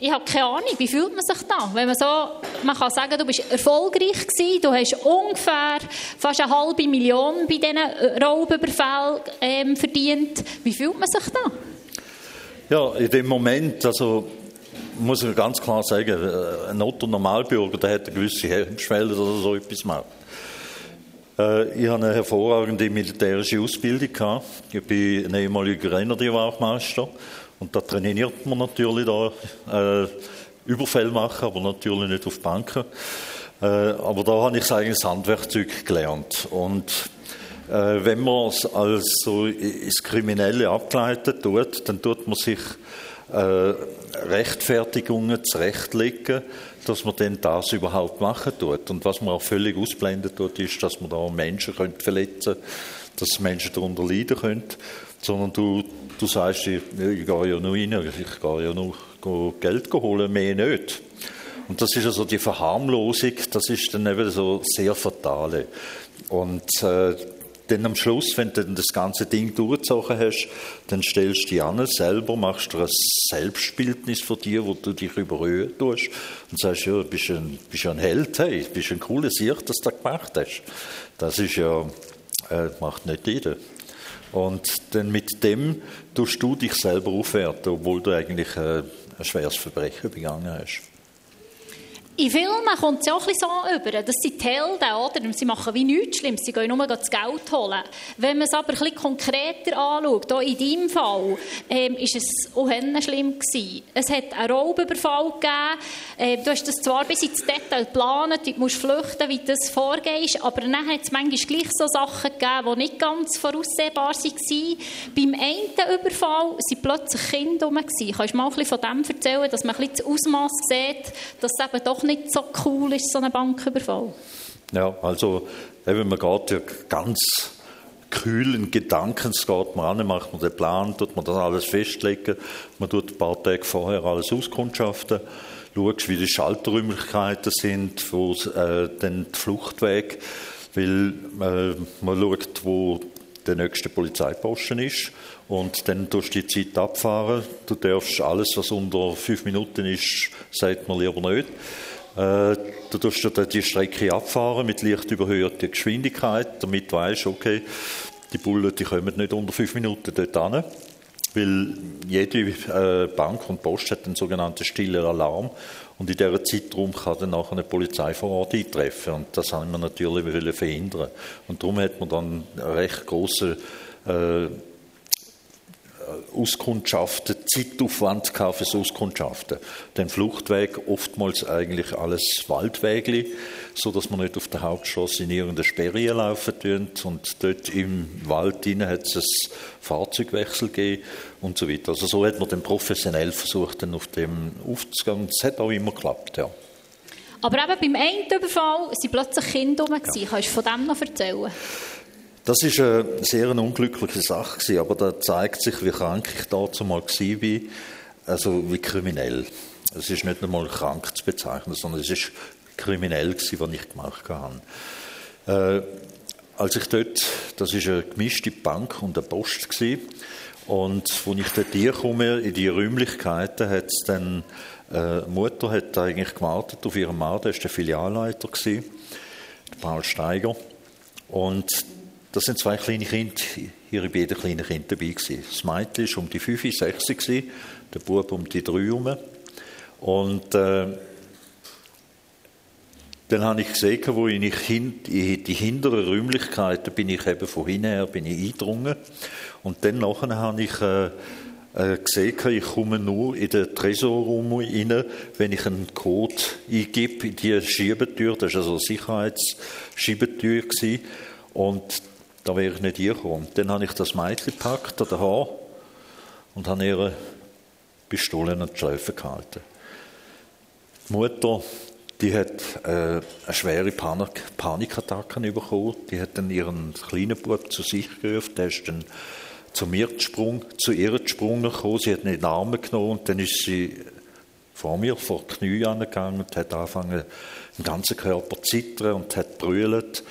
ich habe keine Ahnung, wie fühlt man sich da? Wenn man so, man kann sagen, du bist erfolgreich gewesen, du hast ungefähr fast eine halbe Million bei diesen Raubüberfällen ähm, verdient. Wie fühlt man sich da? Ja, in dem Moment, also muss ich ganz klar sagen, äh, ein Otto-Normalbürger, der hat eine gewisse Hemmschwelle oder so etwas macht. Äh, ich habe eine hervorragende militärische Ausbildung gehabt. Ich bin ein ehemaliger Grenadierwachtmeister und da trainiert man natürlich da äh, Überfälle machen, aber natürlich nicht auf Banken. Äh, aber da habe ich das Handwerkzeug gelernt und äh, wenn man es als ins Kriminelle abgeleitet tut, dann tut man sich äh, Rechtfertigungen zurechtlegen, dass man denn das überhaupt machen tut. Und was man auch völlig ausblenden tut, ist, dass man da Menschen könnte verletzen dass Menschen darunter leiden können. Sondern du, du sagst, ich, ich gehe ja nur rein, ich gehe ja nur Geld holen, mehr nicht. Und das ist also die Verharmlosung, das ist dann eben so sehr fatale. Und äh, dann am Schluss, wenn du das ganze Ding durchgezogen hast, dann stellst du dich an selber, machst du ein Selbstbildnis von dir, wo du dich überhöhen tust und sagst, ja, du bist ein, bist ein Held, hey, bist ein cooler Sieg, dass du gemacht hast. Das ist ja, äh, macht nicht jeder. Und dann mit dem tust du dich selber aufwerten, obwohl du eigentlich äh, ein schweres Verbrechen begangen hast. In Filmen kommt es auch ein bisschen so über. Das sind die Helden, oder? Sie machen wie nichts Schlimmes. Sie gehen nur das Geld holen. Wenn man es aber ein bisschen konkreter anschaut, auch in deinem Fall, ähm, ist es auch schlimm gewesen. Es hat einen Raubüberfall gegeben. Äh, du hast das zwar bis ins Detail geplant, du musst flüchten, wie das vorgeht, aber dann hat es manchmal gleich so Sachen gegeben, die nicht ganz voraussehbar waren. Beim einen Überfall waren plötzlich Kinder herum. Kannst du mal ein bisschen von dem erzählen, dass man ein bisschen das Ausmaß sieht, dass es eben doch nicht so cool ist, so ein Banküberfall. Ja, also eben, man geht ja ganz kühlen Gedankens geht man an, macht man den Plan, tut man das alles festlegen, man tut ein paar Tage vorher alles auskundschaften, schaut, wie die Schalterräumlichkeiten sind, wo äh, dann die Fluchtweg, weil äh, man schaut, wo der nächste Polizeiposten ist und dann tust du die Zeit abfahren. Du darfst alles, was unter fünf Minuten ist, sagt man lieber nicht. Äh, du die Strecke abfahren mit leicht überhöhter Geschwindigkeit, damit du weißt, okay, die Bullen die kommen nicht unter fünf Minuten dort hin. Weil jede äh, Bank und Post hat einen sogenannten stillen Alarm und in diesem Zeitraum kann dann nachher eine Polizei vor Ort eintreffen und das haben wir natürlich verhindern. Und darum hat man dann recht grossen äh, Auskundschaften, Zeitaufwand für das Auskundschaften. Den Fluchtweg oftmals eigentlich alles Waldwegli, so dass man nicht auf der Hauptstraße in irgendeine Sperre laufen tun und dort im Wald drinnen hat es ein Fahrzeugwechsel gegeben und so weiter. Also so hat man dann professionell versucht, dann auf dem aufzugehen und es hat auch immer geklappt, ja. Aber eben beim einen Überfall sind plötzlich Kinder rum. Ja. Kannst du von dem noch erzählen? Das ist eine sehr unglückliche Sache aber da zeigt sich, wie krank ich dazu mal war, also wie kriminell. Es ist nicht einmal krank zu bezeichnen, sondern es ist kriminell was ich gemacht habe. Äh, als ich dort, das ist eine gemischte Bank und eine Post und als ich dort hinkomme, in die Räumlichkeiten, hat es dann, äh, Mutter hat eigentlich gewartet auf ihren Mann, der war der Filialleiter Paul Steiger. Und das sind zwei kleine Kinder, ihre beiden kleinen Kinder dabei gewesen. Das Mädchen war um die 5, 6 gewesen, der Bub um die 3 herum. Und äh, dann habe ich gesehen, wo ich in die hinteren Räumlichkeiten bin ich eben von hinten her bin ich eingedrungen. Und dann nachher habe ich äh, äh, gesehen, ich komme nur in den Tresorraum rein, wenn ich einen Code eingebe in die Schiebetür. Das war also eine Sicherheitsschiebetür. Und da wäre ich nicht hingekommen. Dann habe ich das Mädchen gepackt an den Haar und habe ihre Pistole an die Schläfe gehalten. Die Mutter, die hat äh, eine schwere Panik Panikattacke bekommen. Die hat dann ihren kleinen Bub zu sich gerufen. Der ist dann zu mir gesprungen, zu ihr gesprungen gekommen. Sie hat ihn in den Arm genommen und dann ist sie vor mir vor die Knie angegangen und hat angefangen, den ganzen Körper zu zittern und hat brüllt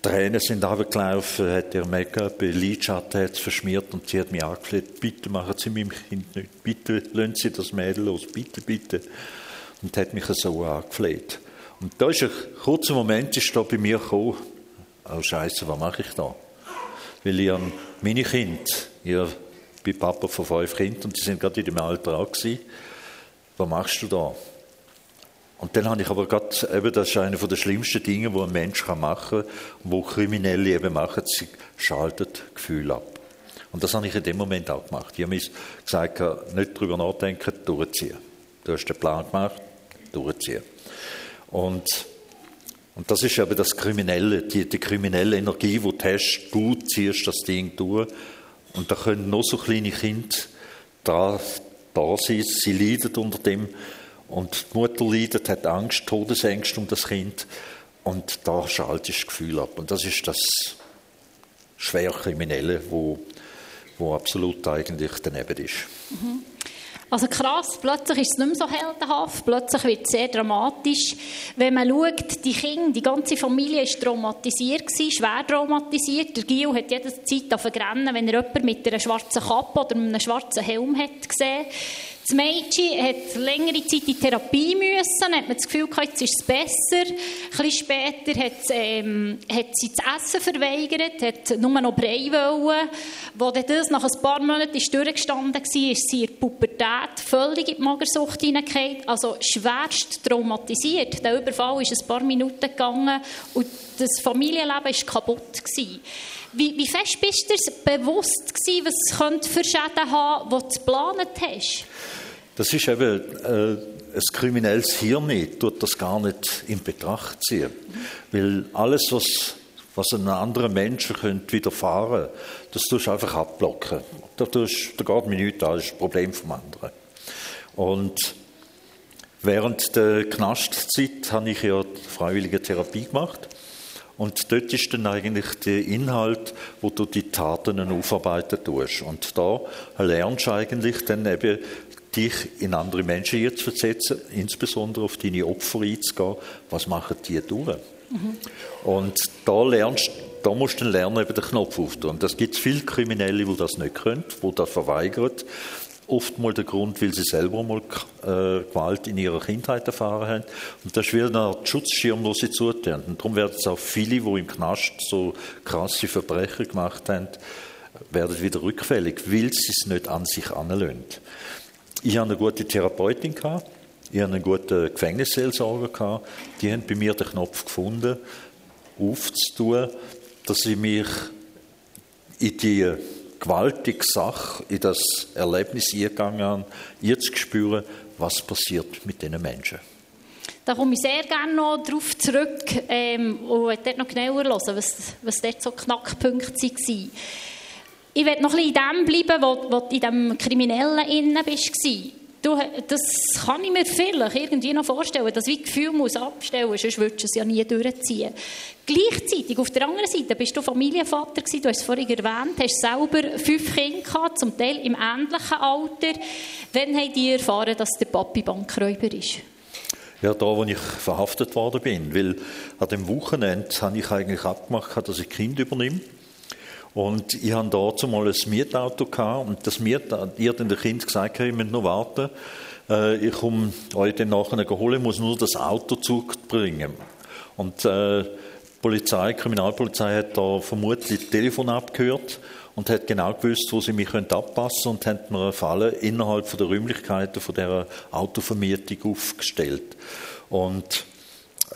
Tränen sind runtergelaufen, hat ihr Make-up, ihr Lidschatten hat verschmiert und sie hat mich angefleht, bitte machen Sie meinem Kind nicht, bitte lassen Sie das Mädel los, bitte, bitte. Und hat mich so angefleht. Und da ist ein kurzer Moment, ist da bei mir gekommen, oh Scheiße, was mache ich da? Weil ich meine Kinder, ich bin Papa von fünf Kindern und die sind gerade in dem Alter auch gewesen. Was machst du da? Und dann habe ich aber gerade, eben, das ist einer der schlimmsten Dinge, die ein Mensch machen kann, wo Kriminelle eben machen, sie schaltet Gefühl ab. Und das habe ich in dem Moment auch gemacht. Ich habe mir gesagt, nicht drüber nachdenken, durchziehen. Du hast den Plan gemacht, durchziehen. Und, und das ist eben das Kriminelle, die, die kriminelle Energie, die du hast, du ziehst das Ding durch. Und da können noch so kleine Kinder da, da sein, sie leiden unter dem, und die Mutter leidet, hat Angst, Todesängste um das Kind. Und da schaltet das Gefühl ab. Und das ist das Schwerkriminelle, wo, wo absolut eigentlich daneben ist. Mhm. Also krass, plötzlich ist es nicht mehr so heldenhaft, plötzlich wird es sehr dramatisch. Wenn man schaut, die Kinder, die ganze Familie war traumatisiert, gewesen, schwer traumatisiert. Der Gio hat jede Zeit vergrennen, wenn er jemanden mit einer schwarzen Kappe oder einem schwarzen Helm hat gesehen. Das Mädchen hat längere Zeit in Therapie müssen, hat man das Gefühl gehabt, jetzt ist es besser. Ein bisschen später hat, ähm, hat sie das Essen verweigert, hat nur noch Brei wollen. Wo das nach ein paar Monaten ist durchgestanden war, ist sie in der Pubertät völlig in die Magersucht hineingefallen. Also schwerst traumatisiert. Der Überfall ist ein paar Minuten gegangen und das Familienleben war kaputt. Gewesen. Wie, wie fest bist du bewusst gewesen, was es für Schäden haben könnte, die du geplant hast? Das ist eben äh, ein kriminelles Hirn, tut das gar nicht in Betracht ziehen. Weil alles, was, was einem anderen Menschen könnte widerfahren könnte, das tust du einfach abblocken. Da, tust, da geht mir nichts an, das ist ein Problem vom anderen. Und während der Knastzeit habe ich ja freiwillige Therapie gemacht. Und dort ist dann eigentlich der Inhalt, wo du die Taten aufarbeiten tust. Und da lernst du eigentlich dann eben dich in andere Menschen jetzt versetzen, insbesondere auf deine Opfer einzugehen. Was machen die durch? Mhm. Und da lernst da musst du dann lernen, eben den Knopf aufzutun. Und das gibt es viele Kriminelle, die das nicht können, die das verweigern. Oftmals der Grund, weil sie selber mal äh, Gewalt in ihrer Kindheit erfahren haben. Und das ist wieder ein Schutzschirm, den sie zutun. Und darum werden es auch viele, die im Knast so krasse Verbrechen gemacht haben, werden wieder rückfällig, weil sie es nicht an sich anlöhnen. Ich hatte eine gute Therapeutin, ich hatte einen guten Gefängnisseelsorger, die haben bei mir den Knopf gefunden, aufzutun, dass ich mich in die gewaltige Sache, in das Erlebnis eingegangen habe, jetzt spüren, was passiert mit diesen Menschen. Da komme ich sehr gerne noch darauf zurück ähm, und dort noch genauer hören, was, was dort so Knackpunkte waren. Ich werde noch ein bisschen in dem bleiben, wo, wo du in dem Kriminellen innen bist. Du, das kann ich mir vielleicht irgendwie noch vorstellen, dass ich Gefühl muss abstellen muss, sonst würdest du es ja nie durchziehen. Gleichzeitig, auf der anderen Seite, bist du Familienvater gewesen, du hast es vorhin erwähnt, hast selber fünf Kinder gehabt, zum Teil im ähnlichen Alter. Wann habt ihr erfahren, dass der Papi Bankräuber ist? Ja, da, wo ich verhaftet worden bin, weil an dem Wochenende habe ich eigentlich abgemacht, dass ich Kind übernehme. Und ich hatte dazu mal ein Mietauto gehabt und das Mietauto, ich habe den Kind gesagt, ich muss noch warten. Äh, ich komme euch dann nachher holen, muss nur das Auto zurückbringen. Und äh, die Polizei, die Kriminalpolizei hat da vermutlich das Telefon abgehört und hat genau gewusst, wo sie mich abpassen können und hat mir eine Falle innerhalb der Räumlichkeiten von dieser Autovermietung aufgestellt. Und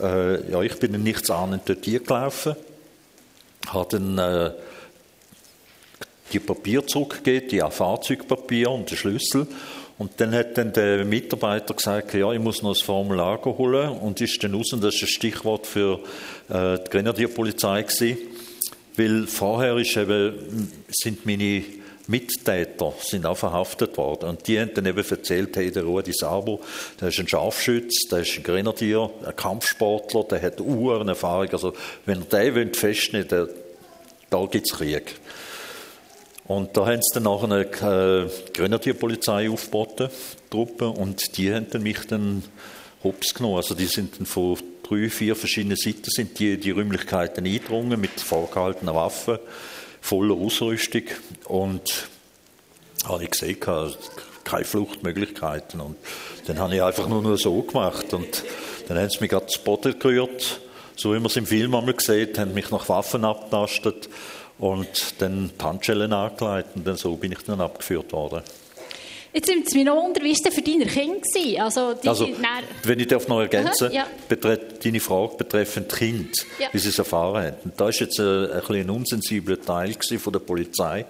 äh, ja, ich bin dann nichts ahnend dort gelaufen, habe dann äh, die Papier zurückgegeben, die Fahrzeugpapier und den Schlüssel. Und dann hat dann der Mitarbeiter gesagt, ja, ich muss noch ein Formular holen und ist dann raus, und das ist ein Stichwort für äh, die Grenadierpolizei gewesen, weil vorher ist eben, sind meine Mittäter sind auch verhaftet worden. Und die haben dann eben erzählt, hey, der Rudi Sabo, der ist ein Scharfschütz, der ist ein Grenadier, ein Kampfsportler, der hat Uhrenerfahrung. Also, wenn er den will, da gibt es Krieg. Und da haben sie dann nachher eine äh, Grenadierpolizei aufgeboten, Truppe, und die haben dann mich dann hops genommen. Also die sind dann von drei, vier verschiedenen Seiten sind die, die Räumlichkeiten eingedrungen mit vorgehaltenen Waffen, voller Ausrüstung und habe ich gesehen, keine Fluchtmöglichkeiten. Und dann habe ich einfach nur, nur so gemacht und dann haben sie mich gerade zu Boden gerührt, so wie man es im Film einmal sieht, haben mich nach Waffen abtastet und dann Handschellen angelegt und dann so bin ich dann abgeführt worden. Jetzt sind es mir noch unter, wie war für deine Kinder? Also, die, also wenn ich darf noch ergänzen Aha, ja. deine Frage betreffend Kind, ja. wie sie es erfahren haben. Und da ist jetzt ein, ein, ein unsensibler Teil von der Polizei.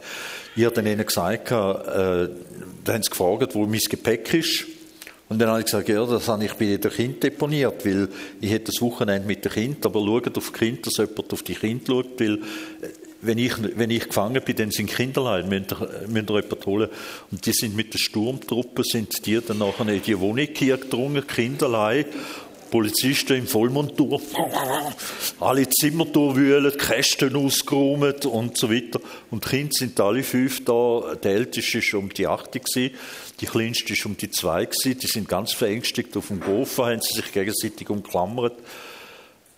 Ich habe dann ihnen gesagt, äh, da haben sie gefragt, wo mein Gepäck ist. Und dann habe ich gesagt, ja, das habe ich bei jedem Kind deponiert, weil ich hätte das Wochenende mit dem Kind, aber schaut auf die Kinder, dass jemand auf die Kinder schaut, weil äh, wenn ich, wenn ich gefangen bin, dann sind Kinderlein, müssen müsst ihr jemanden holen. Und die sind mit der Sturmtruppe, sind die dann nachher in die Wohnung hier gedrungen, Kinderlein, Polizisten in Vollmontur, alle Zimmer durchwühlen, Kästen ausgeräumt und so weiter. Und die Kinder sind alle fünf da. Der älteste war um die acht, die kleinste war um die zwei. Die sind ganz verängstigt auf dem Gofen, haben sie sich gegenseitig umklammert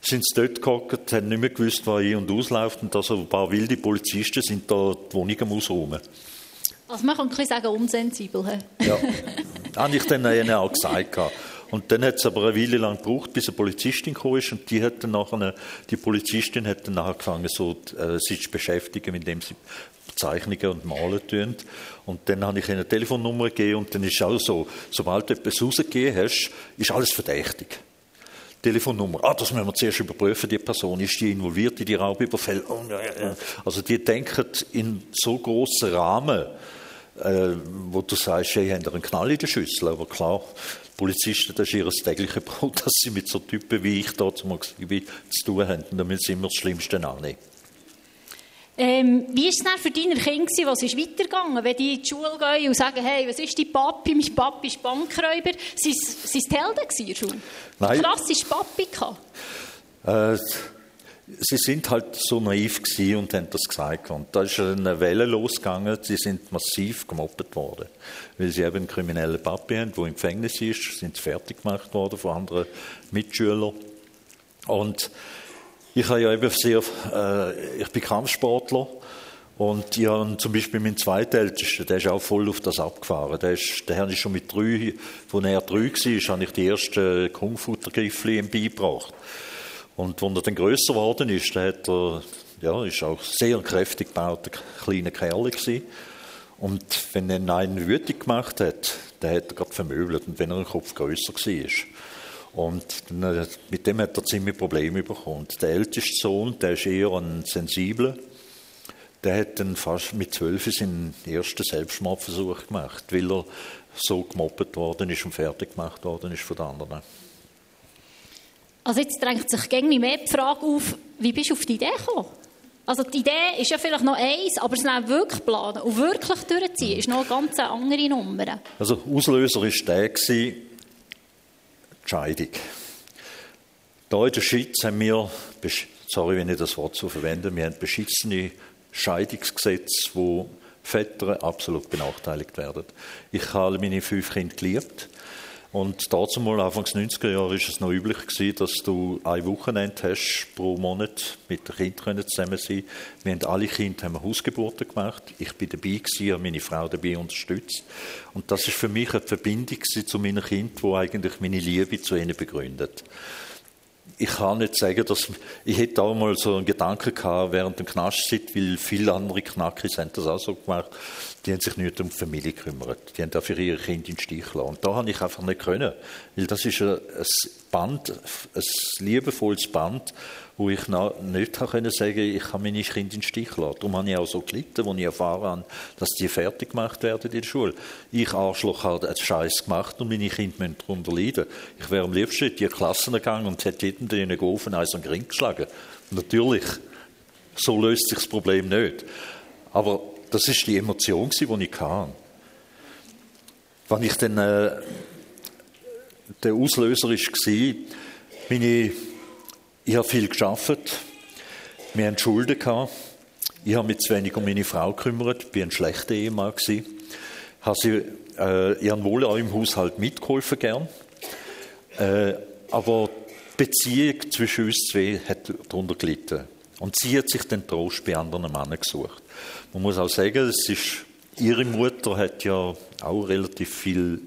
sind sie dort gehockt, haben nicht mehr gewusst, was ein- und ausläuft. Und also ein paar wilde Polizisten sind da die Wohnung am Ausräumen. Also man kann ein sagen, unsensibel. He? Ja, habe ich dann ihnen auch gesagt. Und dann hat es aber eine Weile lang gebraucht, bis eine Polizistin gekommen ist und die hat dann nachher, die Polizistin hat dann angefangen, so, äh, sich zu beschäftigen, indem sie Zeichnungen und Malen tun. Und dann habe ich ihnen eine Telefonnummer gegeben und dann ist auch so, sobald du etwas rausgegeben hast, ist alles verdächtig. Telefonnummer. Ah, das müssen wir zuerst überprüfen, die Person, ist die involviert in die Raubüberfälle? Oh, also die denken in so grossen Rahmen, äh, wo du sagst, hey, haben einen Knall in der Schüssel, aber klar, Polizisten, das ist ihr tägliches Brot, dass sie mit so Typen wie ich da zu tun haben. Und dann müssen sie immer das Schlimmste annehmen. Ähm, wie war es dann für deine Kinder, was ist weitergegangen, wenn die in die Schule gehen und sagen, hey, was ist dein Papi? Mein Papi ist Bankräuber. Sind es die Helden in der Schule? Nein. Klassisch Papi äh, Sie sind halt so naiv und haben das gesagt. Und da ist eine Welle losgegangen. Sie sind massiv gemobbt worden, weil sie eben einen kriminellen Papi haben, der im Gefängnis ist, sind fertig gemacht worden von anderen Mitschülern. Und ich habe ja eben sehr, äh, ich bin Kampfsportler und ich habe zum Beispiel meinen zweitältesten, der ist auch voll auf das abgefahren. Der, ist, der ist schon mit drei, als er drei war, habe ich die ersten Kung-Fu-Griffli ihm beigebracht. Und als er dann grösser geworden ist, der hat er, ja, ist auch sehr kräftig gebauter kleiner Kerl gewesen. Und wenn er einen wütig gemacht hat, dann hat er gerade vermöbelt. Und wenn er einen Kopf grösser war. Und mit dem hat er ziemlich Probleme bekommen. Der älteste Sohn, der ist eher ein sensibler, der hat dann fast mit zwölf seinen ersten Selbstmordversuch gemacht, weil er so gemobbt worden ist und fertig gemacht worden ist von den anderen. Also jetzt drängt sich gegen mehr die Frage auf, wie bist du auf die Idee gekommen? Also die Idee ist ja vielleicht noch eins, aber es dann wirklich planen und wirklich durchziehen, ist noch eine ganz andere Nummer. Also Auslöser war der, Scheidung. Da in der Schweiz haben wir, sorry, wenn ich das Wort so verwende, wir haben beschissene Scheidungsgesetze, wo Väter absolut benachteiligt werden. Ich habe meine fünf Kinder geliebt. Und dazu mal Anfangs 90er Jahre ist es noch üblich gewesen, dass du ein Wochenende hast pro Monat mit den Kindern zusammen sein. Wir haben alle Kinder haben Hausgeburten gemacht. Ich bin dabei gewesen, habe meine Frau dabei unterstützt. Und das ist für mich eine Verbindung zu meinen Kindern, wo eigentlich meine Liebe zu ihnen begründet ich kann nicht sagen, dass ich hätte auch mal so einen Gedanken gehabt während dem Knastzeit, weil viele andere Knackis haben das auch so gemacht, die haben sich nicht um die Familie gekümmert. Die haben dafür ihre Kinder in den Stich gelassen. Und da habe ich einfach nicht können. Weil das ist ein Band, ein liebevolles Band, wo ich nicht können sagen ich kann meine Kinder in den Stich lassen. Darum habe ich auch so gelitten, als ich erfahren habe, dass die fertig gemacht werden in der Schule. Ich, Arschloch, habe einen Scheiß gemacht und meine Kinder müssen darunter leiden. Ich wäre am liebsten in die Klassen gegangen und hätte jedem den geholfen, eins an den Ring geschlagen. Natürlich, so löst sich das Problem nicht. Aber das ist die Emotion, die ich hatte. Wenn ich dann, äh, der Auslöser war, meine, ich habe viel geschafft, wir hatten Schulden gehabt, ich habe mich zu wenig um meine Frau gekümmert, ich war ein schlechter Ehemann gewesen, habe sie, äh, ich habe wohl auch im Haushalt mitgeholfen gern, äh, aber Beziehung zwischen uns zwei hat darunter gelitten. Und sie hat sich den Trost bei anderen Männern gesucht. Man muss auch sagen, es ist, ihre Mutter hat ja auch relativ viel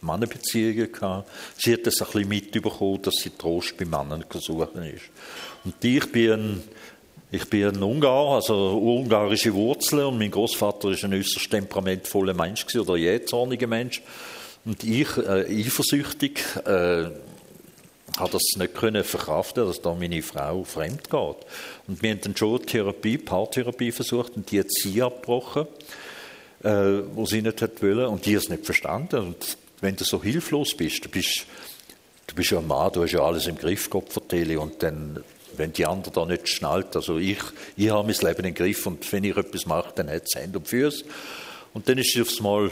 Mannenbeziehungen gehabt. Sie hat das ein bisschen mitbekommen, dass sie Trost bei Männern gesucht ist. Und ich bin ich bin ein Ungar, also ungarische Wurzeln und mein Großvater ist ein äußerst temperamentvoller Mensch gewesen, oder jähzorniger Mensch. Und ich, äh, eifersüchtig, äh, habe das nicht können verkraften, dass da meine Frau fremd geht. Und wir haben dann schon Therapie, Paartherapie versucht und die hat sie abgebrochen, äh, wo sie nicht hat wollen und die hat es nicht verstanden. Und wenn du so hilflos bist, du bist, du bist ja ein Mann, du hast ja alles im Griff, Gott und dann, wenn die andere da nicht schnallt, also ich, ich habe mein Leben im Griff und wenn ich etwas mache, dann hat es Hände und Füße. Und dann ist sie aufs Mal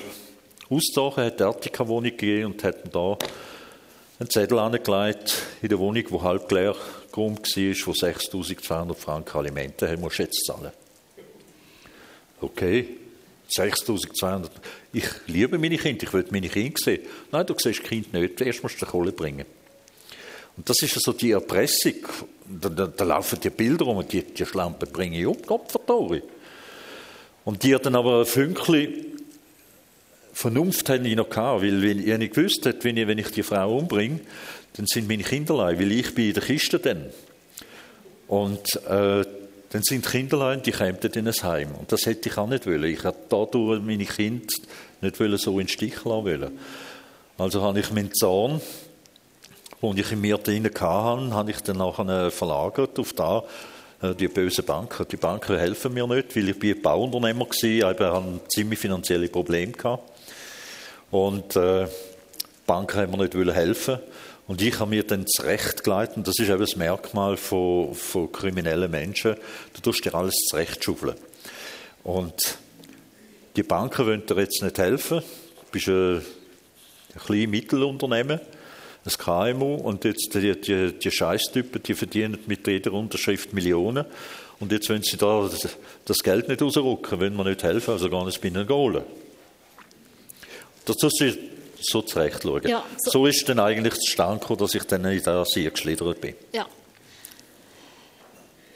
ausgezogen, hat die Attika-Wohnung gegeben und hat da einen Zettel angelegt in der Wohnung, die halb leer geräumt war, wo 6'200 Franken Alimente haben, musst jetzt zahlen. Okay, 6'200. Ich liebe meine Kinder, ich will meine Kinder sehen. Nein, du siehst Kind nicht, erst musst du Kohle bringen. Und das ist so die Erpressung. Da, da, da laufen die Bilder um und die, die Schlampen bringe ich um, Gott. Und die dann aber ein Fünkchen Vernunft hatte ich noch gehabt, weil wenn ich nicht gewusst hätte, wenn ich, wenn ich die Frau umbringe, dann sind meine Kinderlein, weil ich bin in der Kiste dann. Und äh, dann sind die Kinderlein, die kämen in ein Heim. Und das hätte ich auch nicht wollen. Ich hätte dadurch meine Kinder nicht wollen, so in den Stich lassen wollen. Also habe ich meinen Zahn, den ich in mir drin hatte, habe ich dann nachher verlagert auf da, äh, die bösen Banken. Die Banken helfen mir nicht, weil ich bin Bauunternehmer war, ich hatte ziemlich finanzielle Probleme gehabt. Und äh, Banken haben mir nicht helfen und ich habe mir dann zurechtgeleitet, und das ist eben das Merkmal von, von kriminellen Menschen, du tust dir alles zurechtschaufeln. Und die Banken wollen dir jetzt nicht helfen, du bist ein, ein kleines Mittelunternehmen, ein KMU, und jetzt die, die, die Scheißtypen, die verdienen mit jeder Unterschrift Millionen, und jetzt wollen sie da das Geld nicht rausrücken, wollen wir nicht helfen, also gar nicht bei ihnen holen. Das du so zurecht schauen. Ja, so. so ist dann eigentlich zustande gekommen, dass ich dann in das hier geschlittert bin. Ja.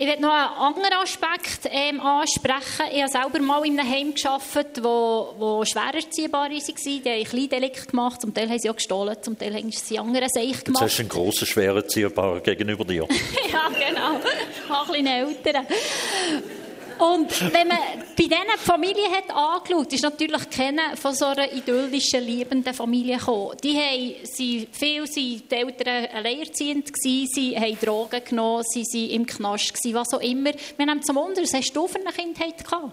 Ich werde noch einen anderen Aspekt ähm, ansprechen. Ich habe selber mal in einem Heim gearbeitet, wo, wo schwer erziehbar war. Die haben Kleindelikte gemacht, zum Teil haben sie auch gestohlen, zum Teil haben sie andere Seich gemacht. Hast du einen grossen, schwer erziehbaren gegenüber dir. ja, genau. Auch ein bisschen älter. Und wenn man bei diesen Familien hat angeschaut, ist natürlich keine von so einer idyllischen, liebenden Familie gekommen. Die haben, sie, viele waren die Eltern alleinerziehend, gewesen, sie haben Drogen genommen, sie waren im Knast, gewesen, was auch immer. Wir haben zum Wunder, was hast du für eine Kindheit gehabt?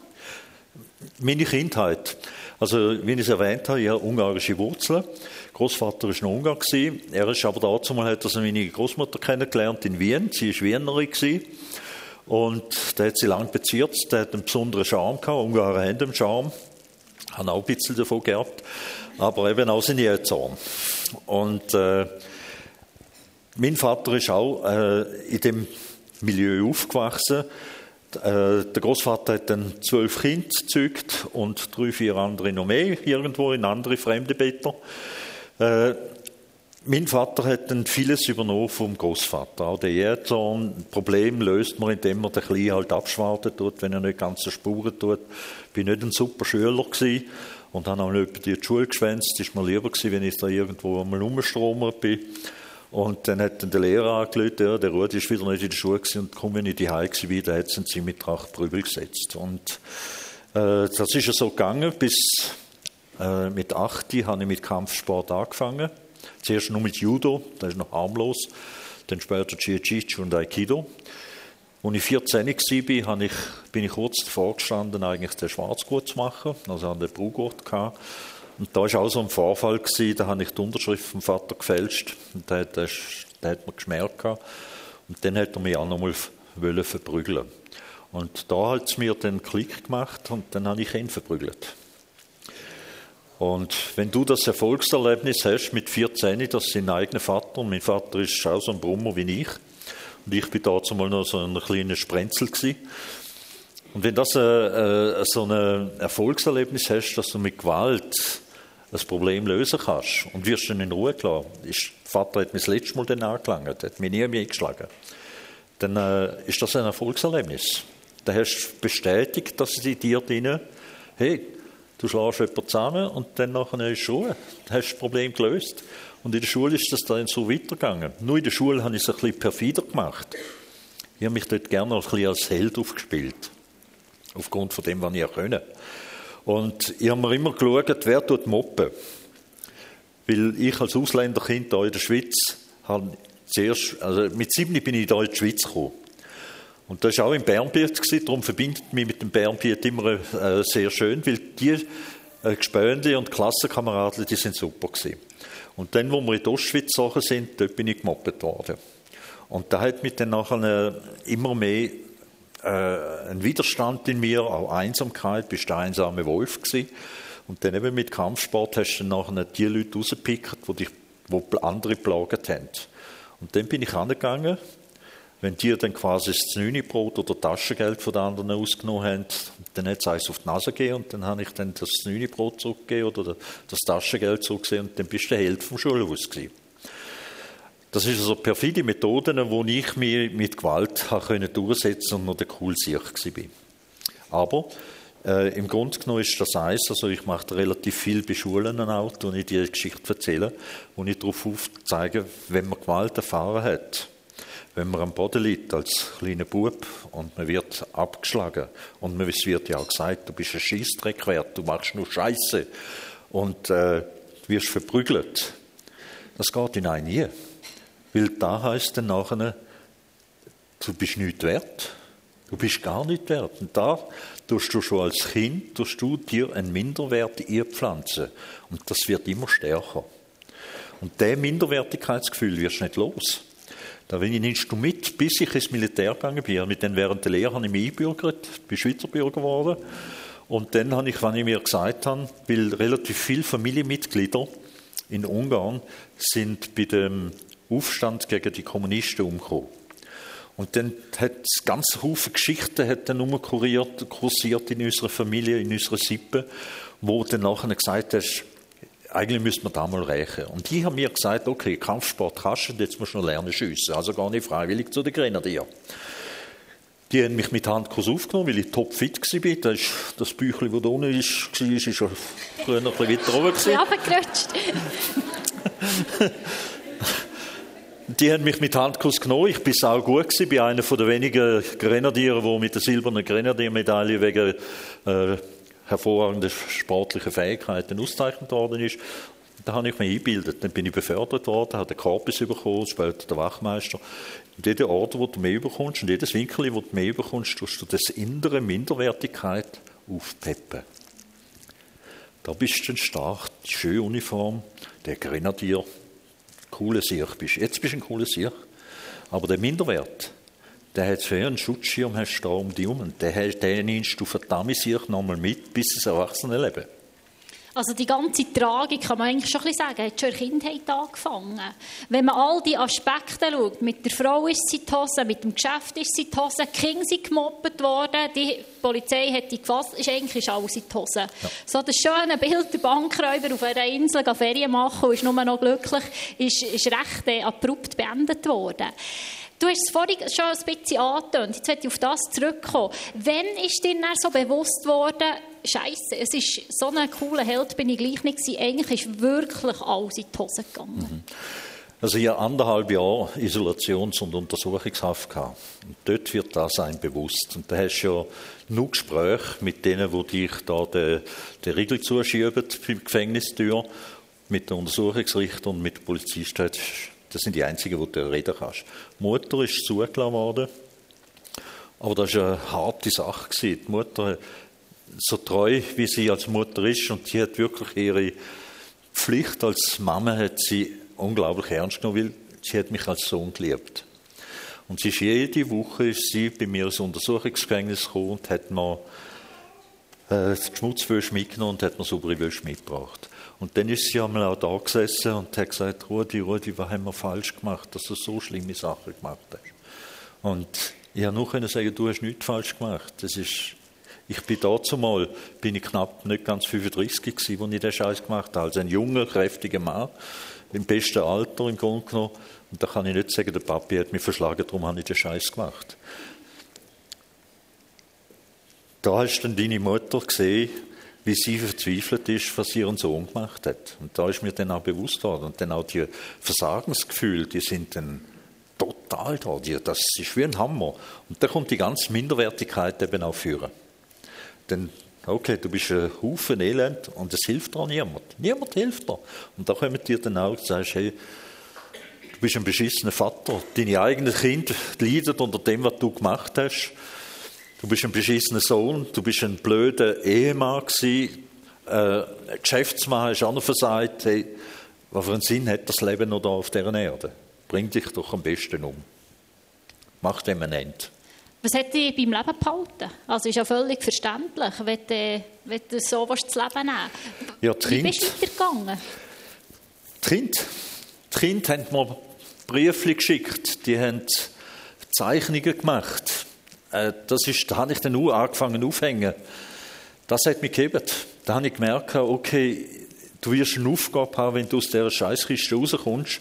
Meine Kindheit. Also, wie ich es erwähnt habe, ich habe ungarische Wurzeln. Großvater war noch Ungar. Er ist aber dazu mal hat er meine Großmutter kennengelernt in Wien. Sie war Wienerin. Gewesen. Und der hat sie lang beziert, der hat einen besonderen Charme gehabt, Ungarn haben einen Charme, haben auch ein bisschen davon gehabt, aber eben auch seine Eltern. Und äh, mein Vater ist auch äh, in dem Milieu aufgewachsen. Äh, der Großvater hat dann zwölf Kinder gezeugt und drei, vier andere noch mehr, irgendwo in andere fremde Better. Mein Vater hat dann vieles übernommen vom Großvater. Auch der Jähzorn, Problem löst man, indem man den Kleinen halt abschwarten tut, wenn er nicht ganz so Spuren tut. Ich bin nicht ein super Schüler gewesen und habe auch nicht die Schule geschwänzt. Es war mir lieber gewesen, wenn ich da irgendwo einmal rumgestromert bin. Und dann hat dann der Lehrer angelötet, ja, der Rudi ist wieder nicht in der Schule gewesen und kaum wenn ich die Hause war, wieder hat sie mit acht Prügel gesetzt. Und äh, das ist ja so gegangen, bis äh, mit acht habe ich mit Kampfsport angefangen. Zuerst nur mit Judo, das ist noch harmlos. Dann später Jiu-Jitsu und Aikido. Als ich 14 war, bin ich kurz davor gestanden, eigentlich den Schwarzgurt zu machen. Also an den Brugurt gehabt. Und da war auch so ein Vorfall, gewesen, da habe ich die Unterschrift vom Vater gefälscht. Und der, der, der hat mir geschmerzt. Gehabt. Und dann hat er mich auch nochmal verprügeln Und da hat es mir den Klick gemacht und dann habe ich ihn verprügelt. Und wenn du das Erfolgserlebnis hast mit 14, dass dein eigener Vater, und mein Vater ist auch so ein Brummer wie ich, und ich bin dazu mal noch so ein kleiner Sprenzel gewesen. Und wenn das äh, äh, so ein Erfolgserlebnis hast, dass du mit Gewalt ein Problem lösen kannst und wirst dann in Ruhe gelassen, ist, Vater hat mich das letzte Mal angelangt, hat mich nie mehr geschlagen, dann äh, ist das ein Erfolgserlebnis. Dann hast du bestätigt, dass sie dir drinnen, hey, du schlägst jemanden zusammen und dann nachher ist Ruhe. Dann hast du das Problem gelöst. Und in der Schule ist das dann so weitergegangen. Nur in der Schule habe ich es ein bisschen perfider gemacht. Ich habe mich dort gerne ein bisschen als Held aufgespielt. Aufgrund von dem, was ich können. Und ich habe mir immer geschaut, wer tut moppen. Weil ich als Ausländerkind hier in der Schweiz habe zuerst, also mit sieben bin ich hier in die Schweiz gekommen. Und das war auch im Bernbiet, darum verbindet mich mit dem Bernbiet immer äh, sehr schön, weil die äh, Gespönte und Klassenkameraden, die sind super gewesen. Und dann, wo wir in die Ostschweiz sind, dort bin ich gemobbt worden. Und da hat mich dann nachher immer mehr äh, ein Widerstand in mir, auch Einsamkeit, bist der einsame Wolf gewesen. Und dann eben mit Kampfsport hast du dann nachher die Leute rausgepickt, die dich, die andere plaget haben. Und dann bin ich angegangen, wenn die dann quasi das Znüni-Brot oder Taschengeld von den anderen ausgenommen haben, dann hat es eins auf die Nase gegeben und dann habe ich dann das Znüni-Brot zurückgegeben oder das Taschengeld zurückgesehen und dann bist du der Held vom Schulhaus gewesen. Das ist also perfide Methoden, wo ich mich mit Gewalt können durchsetzen und noch der cool Sieg war. Aber äh, im Grunde genommen ist das eins, also ich mache relativ viel bei Schulen auch, und ich die Geschichte erzähle, wo ich darauf aufzeige, wenn man Gewalt erfahren hat, wenn man am Boden liegt als kleiner Bub und man wird abgeschlagen und es wird ja auch gesagt, du bist ein Schießdreck wert, du machst nur Scheiße und äh, wirst verprügelt. Das geht in ein nie. Weil da heißt dann nachher, du bist nicht wert. Du bist gar nicht wert. Und da tust du schon als Kind, tust du dir einen Minderwert pflanzen. Und das wird immer stärker. Und der Minderwertigkeitsgefühl wirst du nicht los. Da nimmst du mit, bis ich ins Militär gegangen bin. Mit dann während der Lehre habe ich mich eingebürgert, bin Schweizer Bürger geworden. Und dann habe ich, wenn ich mir gesagt habe, weil relativ viele Familienmitglieder in Ungarn sind bei dem Aufstand gegen die Kommunisten umgekommen. Und dann hat es ganz Haufen Geschichten hat dann kursiert in unserer Familie, in unserer Sippe, wo dann nachher gesagt hast, eigentlich müsste man da mal rächen. Und die haben mir gesagt, okay, Kampfsport kannst du, jetzt musst du noch lernen schiessen. Also gar nicht freiwillig zu den Grenadier. Die haben mich mit Handkurs aufgenommen, weil ich topfit war. Das, ist, das Büchlein, das da unten ist, war, ist schon früher noch ein bisschen weiter oben. Ich runtergerutscht. Die haben mich mit Handkuss genommen. Ich bin auch gut. Ich bin einer der wenigen Grenadiere, die mit der silbernen Grenadiermedaille wegen äh, hervorragender sportlicher Fähigkeiten ausgezeichnet worden ist. Da habe ich mich eingebildet. Dann bin ich befördert worden, habe den Korpus bekommen, später der Wachmeister. Und jeder Ort, wo du mehr bekommst, und jedes Winkel, wo du mehr bekommst, tust du das innere Minderwertigkeit aufpeppen. Da bist du dann stark, schöne Uniform, der Grenadier, cooler Sieg bist. Jetzt bist du ein cooler Sieg. Aber der Minderwert, der hat für einen Schutzschirm hast da um die um. Und den, den nimmst du verdammt sich nochmal mit bis ins Erwachsenenleben. Also die ganze Tragik, kann man eigentlich schon ein bisschen sagen, hat schon in der Kindheit angefangen. Wenn man all die Aspekte schaut, mit der Frau ist sie Hose, mit dem Geschäft ist sie Hose, die Kinder sind gemobbt worden, die Polizei hat die gefasst, ist eigentlich alles in Hose. Ja. So das schöne Bild, der Bankräuber auf einer Insel Ferien machen und ist nur noch glücklich, ist, ist recht äh, abrupt beendet worden. Du hast es vorhin schon ein bisschen angetönt. Jetzt möchte ich auf das zurückkommen. Wann ist dir dann so bewusst worden, Scheiße, es ist so ein cooler Held, bin ich gleich nicht gewesen. Eigentlich ist wirklich alles in die Hose gegangen. Mhm. Also ich habe anderthalb Jahre Isolations- und Untersuchungshaft. Und dort wird das einem bewusst. Und da hast du ja nur Gespräche mit denen, die dich da den, den Riegel zuschieben beim Gefängnistür, mit dem Untersuchungsrichter und mit dem Polizisten. Das sind die einzigen, die du reden kannst. Die Mutter ist zugelassen worden. Aber das war eine harte Sache. Die Mutter so treu, wie sie als Mutter ist, und sie hat wirklich ihre Pflicht als Mama hat sie unglaublich ernst genommen, weil sie hat mich als Sohn geliebt. Und sie ist jede Woche ist sie bei mir ins Untersuchungsgefängnis gekommen und hat mir äh, Schmutzwäsche mitgenommen und hat mir saubere Wäsche mitgebracht. Und dann ist sie einmal auch da gesessen und hat gesagt, Rudi, Rudi, was haben wir falsch gemacht, dass du so schlimme Sachen gemacht hast. Und ich habe nur können sagen, du hast nichts falsch gemacht. Das ist Ich bin dazu mal, bin ich knapp nicht ganz 35 gewesen, als ich den Scheiß gemacht habe. Also ein junger, kräftiger Mann, im besten Alter im Grunde genommen. Und da kann ich nicht sagen, der Papi hat mich verschlagen, darum habe ich den Scheiß gemacht. Da hast du dann deine Mutter gesehen, wie sie verzweifelt ist, was ihren Sohn gemacht hat. Und da ist mir dann auch bewusst worden. Und dann auch die Versagensgefühle, die sind dann total da. Das ist wie ein Hammer. Und da kommt die ganze Minderwertigkeit eben auch führen. Denn, okay, du bist ein Haufen Elend und es hilft dir niemand. Niemand hilft dir. Und da kommen dir dann auch und sagst, hey, du bist ein beschissener Vater. Deine eigenen Kinder leiden unter dem, was du gemacht hast. Du bist ein beschissener Sohn, du bist ein blöder Ehemann gewesen, äh, Geschäftsmann hast auch noch versagt. Hey, was für einen Sinn hat das Leben noch da auf dieser Erde? Bring dich doch am besten um. Mach dem ein Ende. Was hat dich beim Leben behalten? Also ist ja völlig verständlich, wenn du, wenn du so das Leben nehmen ja, die Wie bist du weitergegangen? Die Kinder, die Kinder haben mir Briefe geschickt, die haben Zeichnungen gemacht. Äh, das ist, da habe ich dann nur angefangen aufhängen. Das hat mich gegeben. Da habe ich gemerkt, okay, du wirst eine Aufgabe haben, wenn du aus dieser Scheißkiste rauskommst.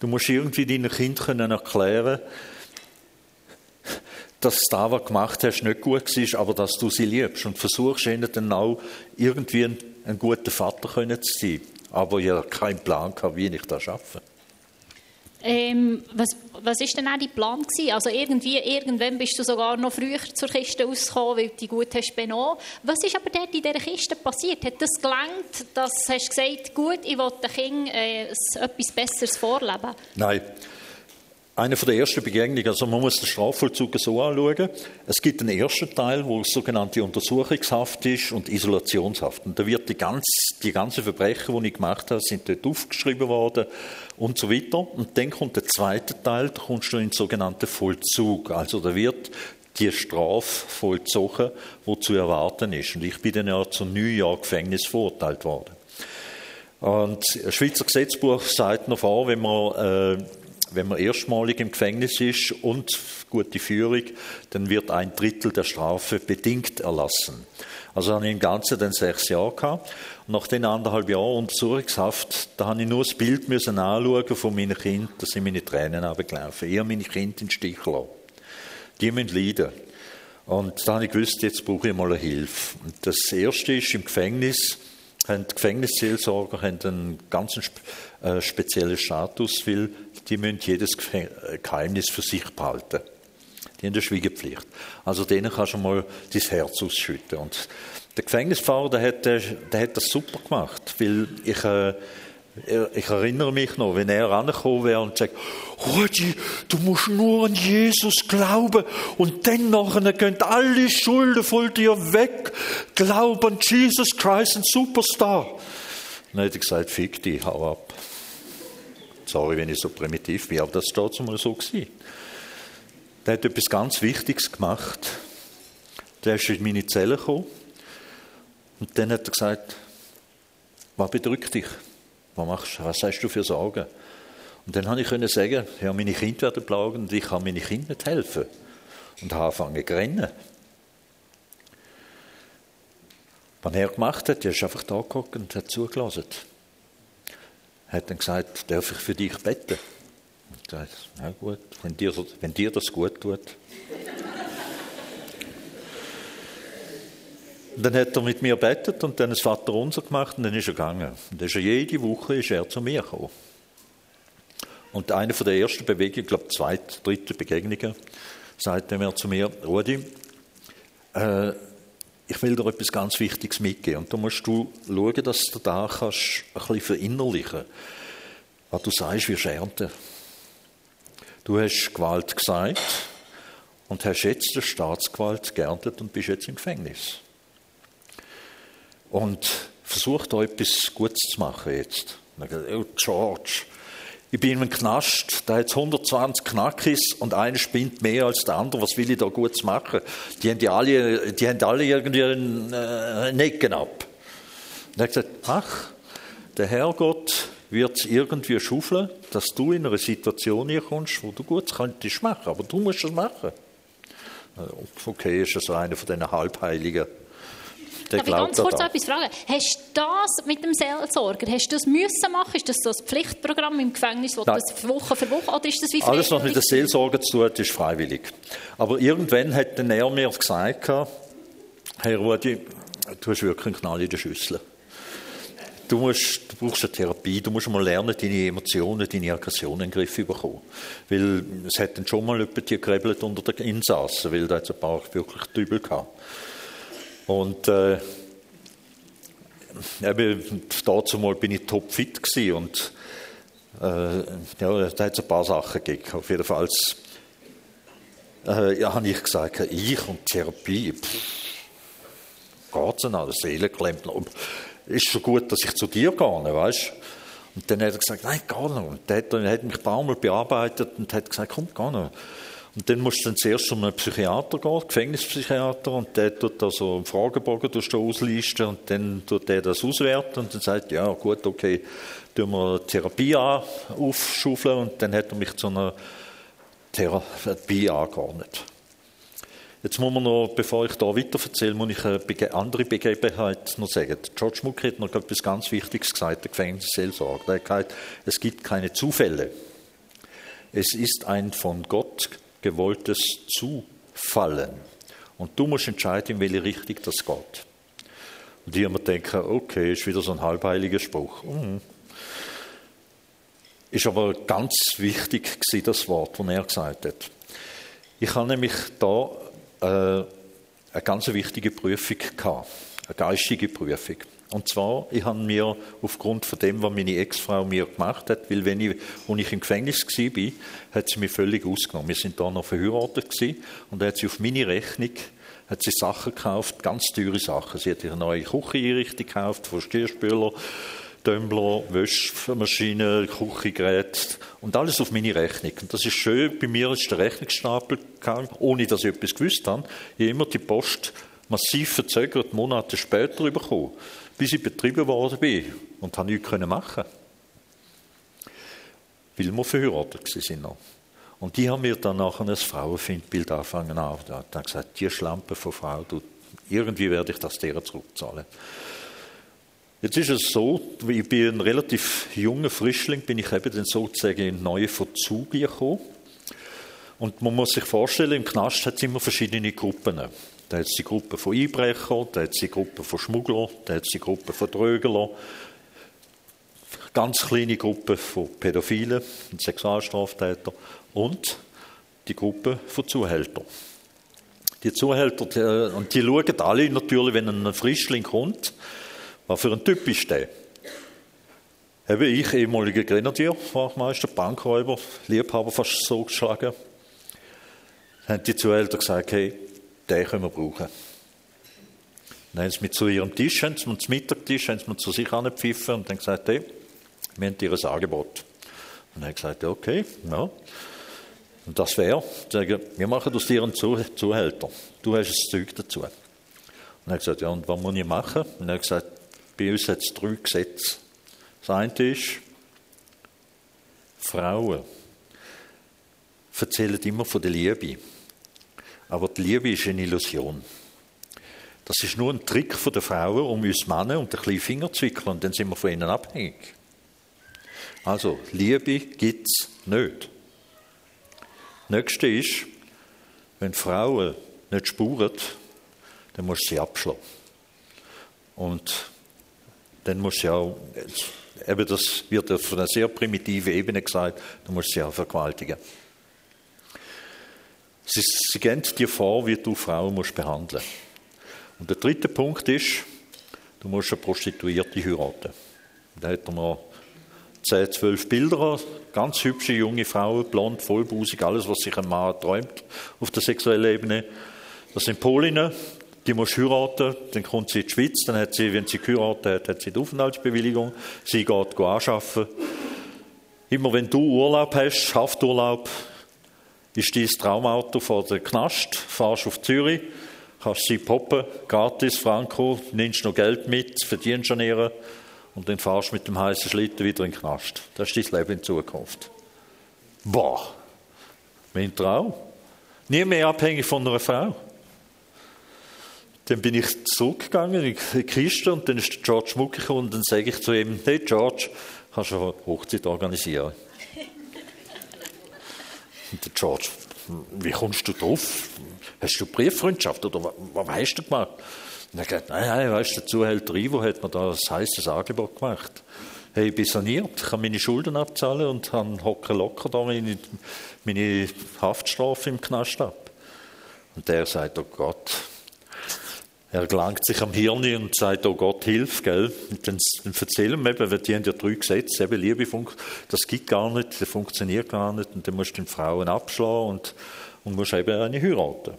Du musst irgendwie deinen Kindern erklären, dass das, was du gemacht hast, nicht gut war, aber dass du sie liebst und versuchst ihnen dann auch irgendwie ein, ein guter Vater zu sein. Aber ich habe keinen Plan wie ich das schaffe. Ähm, was, was ist denn auch dein Plan gewesen? Also irgendwie, irgendwann bist du sogar noch früher zur Kiste ausgekommen, weil du die gut hast benommen. Was ist aber dort in dieser Kiste passiert? Hat das gelangt, dass du hast gesagt, gut, ich will den Kindern äh, etwas Besseres vorleben? Nein. Eine von der ersten Begegnungen, also man muss den Strafvollzug so anschauen. Es gibt einen ersten Teil, wo sogenannte Untersuchungshaft ist und Isolationshaft. Und da wird die ganze, die ganzen Verbrechen, die ich gemacht habe, sind dort aufgeschrieben worden und so weiter. Und dann kommt der zweite Teil, da kommst du in den sogenannten Vollzug. Also da wird die Strafe vollzogen, die zu erwarten ist. Und ich bin dann ja zu neun Jahren Gefängnis verurteilt worden. Und das Schweizer Gesetzbuch sagt noch vor, wenn man äh, wenn man erstmalig im Gefängnis ist und gute Führung, dann wird ein Drittel der Strafe bedingt erlassen. Also habe ich im Ganzen dann sechs Jahre gehabt. Nach den anderthalb Jahren Untersuchungshaft, da habe ich nur das Bild müssen anschauen von meinen Kindern, da sind meine Tränen abgelaufen. Ich habe meine Kinder in den Stich gelassen. Die müssen leiden. Und da habe ich gewusst, jetzt brauche ich mal eine Hilfe. Und das Erste ist im Gefängnis, haben die Gefängnisseelsorger haben einen ganz äh, speziellen Status, weil die müssen jedes äh, Geheimnis für sich behalten. Die haben eine Schwiegepflicht. Also denen kannst du mal dein Herz ausschütten. Und der Gefängnisfahrer, der hat, der, der hat das super gemacht, weil ich, äh, ich erinnere mich noch, wenn er angekommen wäre und sagt, Rudi, du musst nur an Jesus glauben und dann nachher gehen alle Schulden von dir weg. Glaub an Jesus Christ, ein Superstar. Dann hätte ich gesagt, fick dich, hau ab. Sorry, wenn ich so primitiv bin, aber das ist trotzdem mal so gewesen. Der hat etwas ganz Wichtiges gemacht. Der ist in meine Zelle gekommen und dann hat er gesagt, was bedrückt dich? Was machst du? Was hast du für Sorgen? Und dann habe ich können sagen, ja, meine Kinder werden plagen und ich kann meine Kinder nicht helfen. Und habe angefangen zu rennen. Was er gemacht hat, er ist einfach da geguckt und hat zugelassen hat dann gesagt, darf ich für dich beten? Ich sagte, na gut, wenn dir, wenn dir das gut tut. Und dann hat er mit mir betet und dann das Vater unser gemacht und dann ist er gegangen. Und dann ist er jede Woche ist er zu mir gekommen. Und eine von der ersten Bewegungen, ich glaube zweite, dritte Begegnungen, sagte er zu mir, Rudi, äh, ich will dir etwas ganz Wichtiges mitgeben. Und da musst du schauen, dass du da kannst ein bisschen verinnerlichen was du sagst, wir ernten. Du hast Gewalt gesagt und hast jetzt die Staatsgewalt geerntet und bist jetzt im Gefängnis. Und versuch da etwas Gutes zu machen jetzt. Oh, George, ich bin im Knast, da hat es 120 Knackis und einer spinnt mehr als der andere. Was will ich da Gutes machen? Die haben, die alle, die haben alle irgendwie einen, äh, Necken ab. Und er hat gesagt, ach, der Herrgott wird es irgendwie schaufeln, dass du in eine Situation hier kommst, wo du Gutes könntest machen, aber du musst es machen. Okay, ist also einer von diesen Halbheiligen. Darf ich ganz kurz da. etwas fragen? Hast du das mit dem Seelsorger, hast du das müssen machen? Ist das so ein Pflichtprogramm im Gefängnis, wo du Nein. das Woche für Woche, oder ist das wie Alles, was mit der? Seelsorge zu tun hat, ist freiwillig. Aber irgendwann hat dann er mir gesagt, Herr Rudi, du hast wirklich einen Knall in der Schüssel. Du, musst, du brauchst eine Therapie, du musst mal lernen, deine Emotionen, deine Aggressionen in den Griff zu bekommen. Weil es hat dann schon mal jemand gerebelt unter den Insassen, weil da hat ein paar wirklich Dübel gehabt. Und äh, dazu mal bin ich topfit gewesen und äh, ja, da hat es ein paar Sachen gegeben. Auf jeden Fall äh, ja, habe ich gesagt, ich und Therapie, pff, geht's denn alles, Seelenklempner. Und Ist schon gut, dass ich zu dir gehe, weißt Und dann hat er gesagt, nein, gar nicht. Und der hat, er hat mich ein paar Mal bearbeitet und hat gesagt, komm, geh nicht. Und dann musst du dann zuerst zu einem Psychiater gehen, Gefängnispsychiater, und der tut da so einen Fragebogen durch die auslisten und dann tut der das auswerten und dann sagt, ja, gut, okay, tun wir Therapie an, aufschaufeln und dann hat er mich zu einer Therapie angeordnet. Jetzt muss man noch, bevor ich da weiter erzähle, muss ich eine andere Begebenheit noch sagen. George Muck hat noch etwas ganz Wichtiges gesagt, der Gefängnisseelsorger. Er hat gesagt, es gibt keine Zufälle. Es ist ein von Gott gewolltes Zufallen. Und du musst entscheiden, in welche Richtung das geht. Und die mir denken, okay, ist wieder so ein halbheiliger Spruch. Mhm. Ist aber ganz wichtig gewesen, das Wort, das er gesagt hat. Ich habe nämlich da äh, eine ganz wichtige Prüfung gehabt, eine geistige Prüfung. Und zwar, ich habe mir aufgrund von dem, was meine Ex-Frau mir gemacht hat, weil wenn ich, als ich im Gefängnis war, hat sie mich völlig ausgenommen. Wir sind da noch verheiratet gewesen, und da hat sie auf meine Rechnung hat sie Sachen gekauft, ganz teure Sachen. Sie hat ihre neue Kücheneinrichtung gekauft, von Stierspüler, Tumbler, Wäschmaschine, Küchengerät und alles auf meine Rechnung. Und das ist schön, bei mir ist der Rechnungsstapel gegangen, ohne dass ich etwas gewusst habe. Ich habe immer die Post massiv verzögert, Monate später bekommen, bis ich betrieben worden bin und habe nichts machen weil wir verheiratet sind noch. Und die haben mir dann nachher ein Frauenfindbild angefangen hat dann gesagt, die Schlampe von Frau, du, irgendwie werde ich das dir zurückzahlen. Jetzt ist es so, ich bin ein relativ junger Frischling, bin ich eben dann sozusagen in neue Verzug gekommen. Und man muss sich vorstellen, im Knast hat es immer verschiedene Gruppen. Da hat es die Gruppe von Einbrechern, da hat es die Gruppe von Schmugglern, da hat es die Gruppe von Trögelern, ganz kleine Gruppe von Pädophilen und Sexualstraftätern und die Gruppe von Zuhältern. Die Zuhälter, die, und die schauen alle natürlich, wenn ein Frischling kommt, was für ein Typ ist der? Eben ich, ehemaliger Grenadier, Wachmeister, Bankräuber, Liebhaber fast so geschlagen, haben die Zuhälter gesagt, hey, den können wir brauchen. Dann haben sie mit zu ihrem Tisch, haben sie zum Mittagtisch, haben sie mir zu sich angepfiffen und dann gesagt, hey, wir haben dir ein Angebot. Und dann habe gesagt, okay, ja. Und das wäre, wir machen aus dir einen Zuhälter. Du hast das Zeug dazu. Und dann habe gesagt, ja, und was muss ich machen? Und dann habe gesagt, bei uns hat es drei Gesetze. Das eine ist, Frauen erzählen immer von der Liebe. Aber die Liebe ist eine Illusion. Das ist nur ein Trick der Frauen, um uns Männer und den Finger zu wickeln, und dann sind wir von ihnen abhängig. Also, Liebe gibt es nicht. Nächste ist, wenn Frauen nicht spuren, dann musst du sie abschlagen. Und dann musst du auch, eben das wird auf einer sehr primitiven Ebene gesagt, du musst sie auch vergewaltigen. Sie, sie geben dir vor, wie du Frauen musst behandeln Und der dritte Punkt ist, du musst eine Prostituierte heiraten. Da hat er noch 10, 12 Bilder, ganz hübsche junge Frauen, blond, vollbusig, alles, was sich ein Mann träumt auf der sexuellen Ebene. Das sind Polinnen, die muss heiraten, dann kommt sie in die Schweiz, dann hat sie, wenn sie geheiratet hat, hat sie die Aufenthaltsbewilligung, sie geht anschaffen. Immer wenn du Urlaub hast, Hafturlaub, ist dein Traumauto vor der Knast, fahrst auf Zürich, kannst sie poppen, gratis, Franco, nimmst noch Geld mit, verdienst an ihr und dann fahrst mit dem heißen Schlitten wieder in den Knast. Das ist dein Leben in Zukunft. Boah, mein Traum. Nie mehr abhängig von einer Frau. Dann bin ich zurückgegangen in die Kiste und dann ist George Mucke und dann sage ich zu ihm, hey George, kannst du eine Hochzeit organisieren? Und der George, wie kommst du drauf? Hast du Brieffreundschaft oder was, weißt du gemacht? Und er gesagt, nein, nein, weißt du, der Zuhälter Ivo hat mir da ein heißes Angebot gemacht. Hey, ich bin saniert, kann meine Schulden abzahlen und habe hocke locker da meine, meine Haftstrafe im Knast ab. Und der sagt, oh Gott, er gelangt sich am Hirn und sagt, oh Gott, hilf, gell? Und dann, dann erzählen wir eben, weil die haben ja drei Gesetze, eben Liebe, das gibt gar nicht, das funktioniert gar nicht, und dann musst du den Frauen abschlagen und, und musst eben eine heiraten.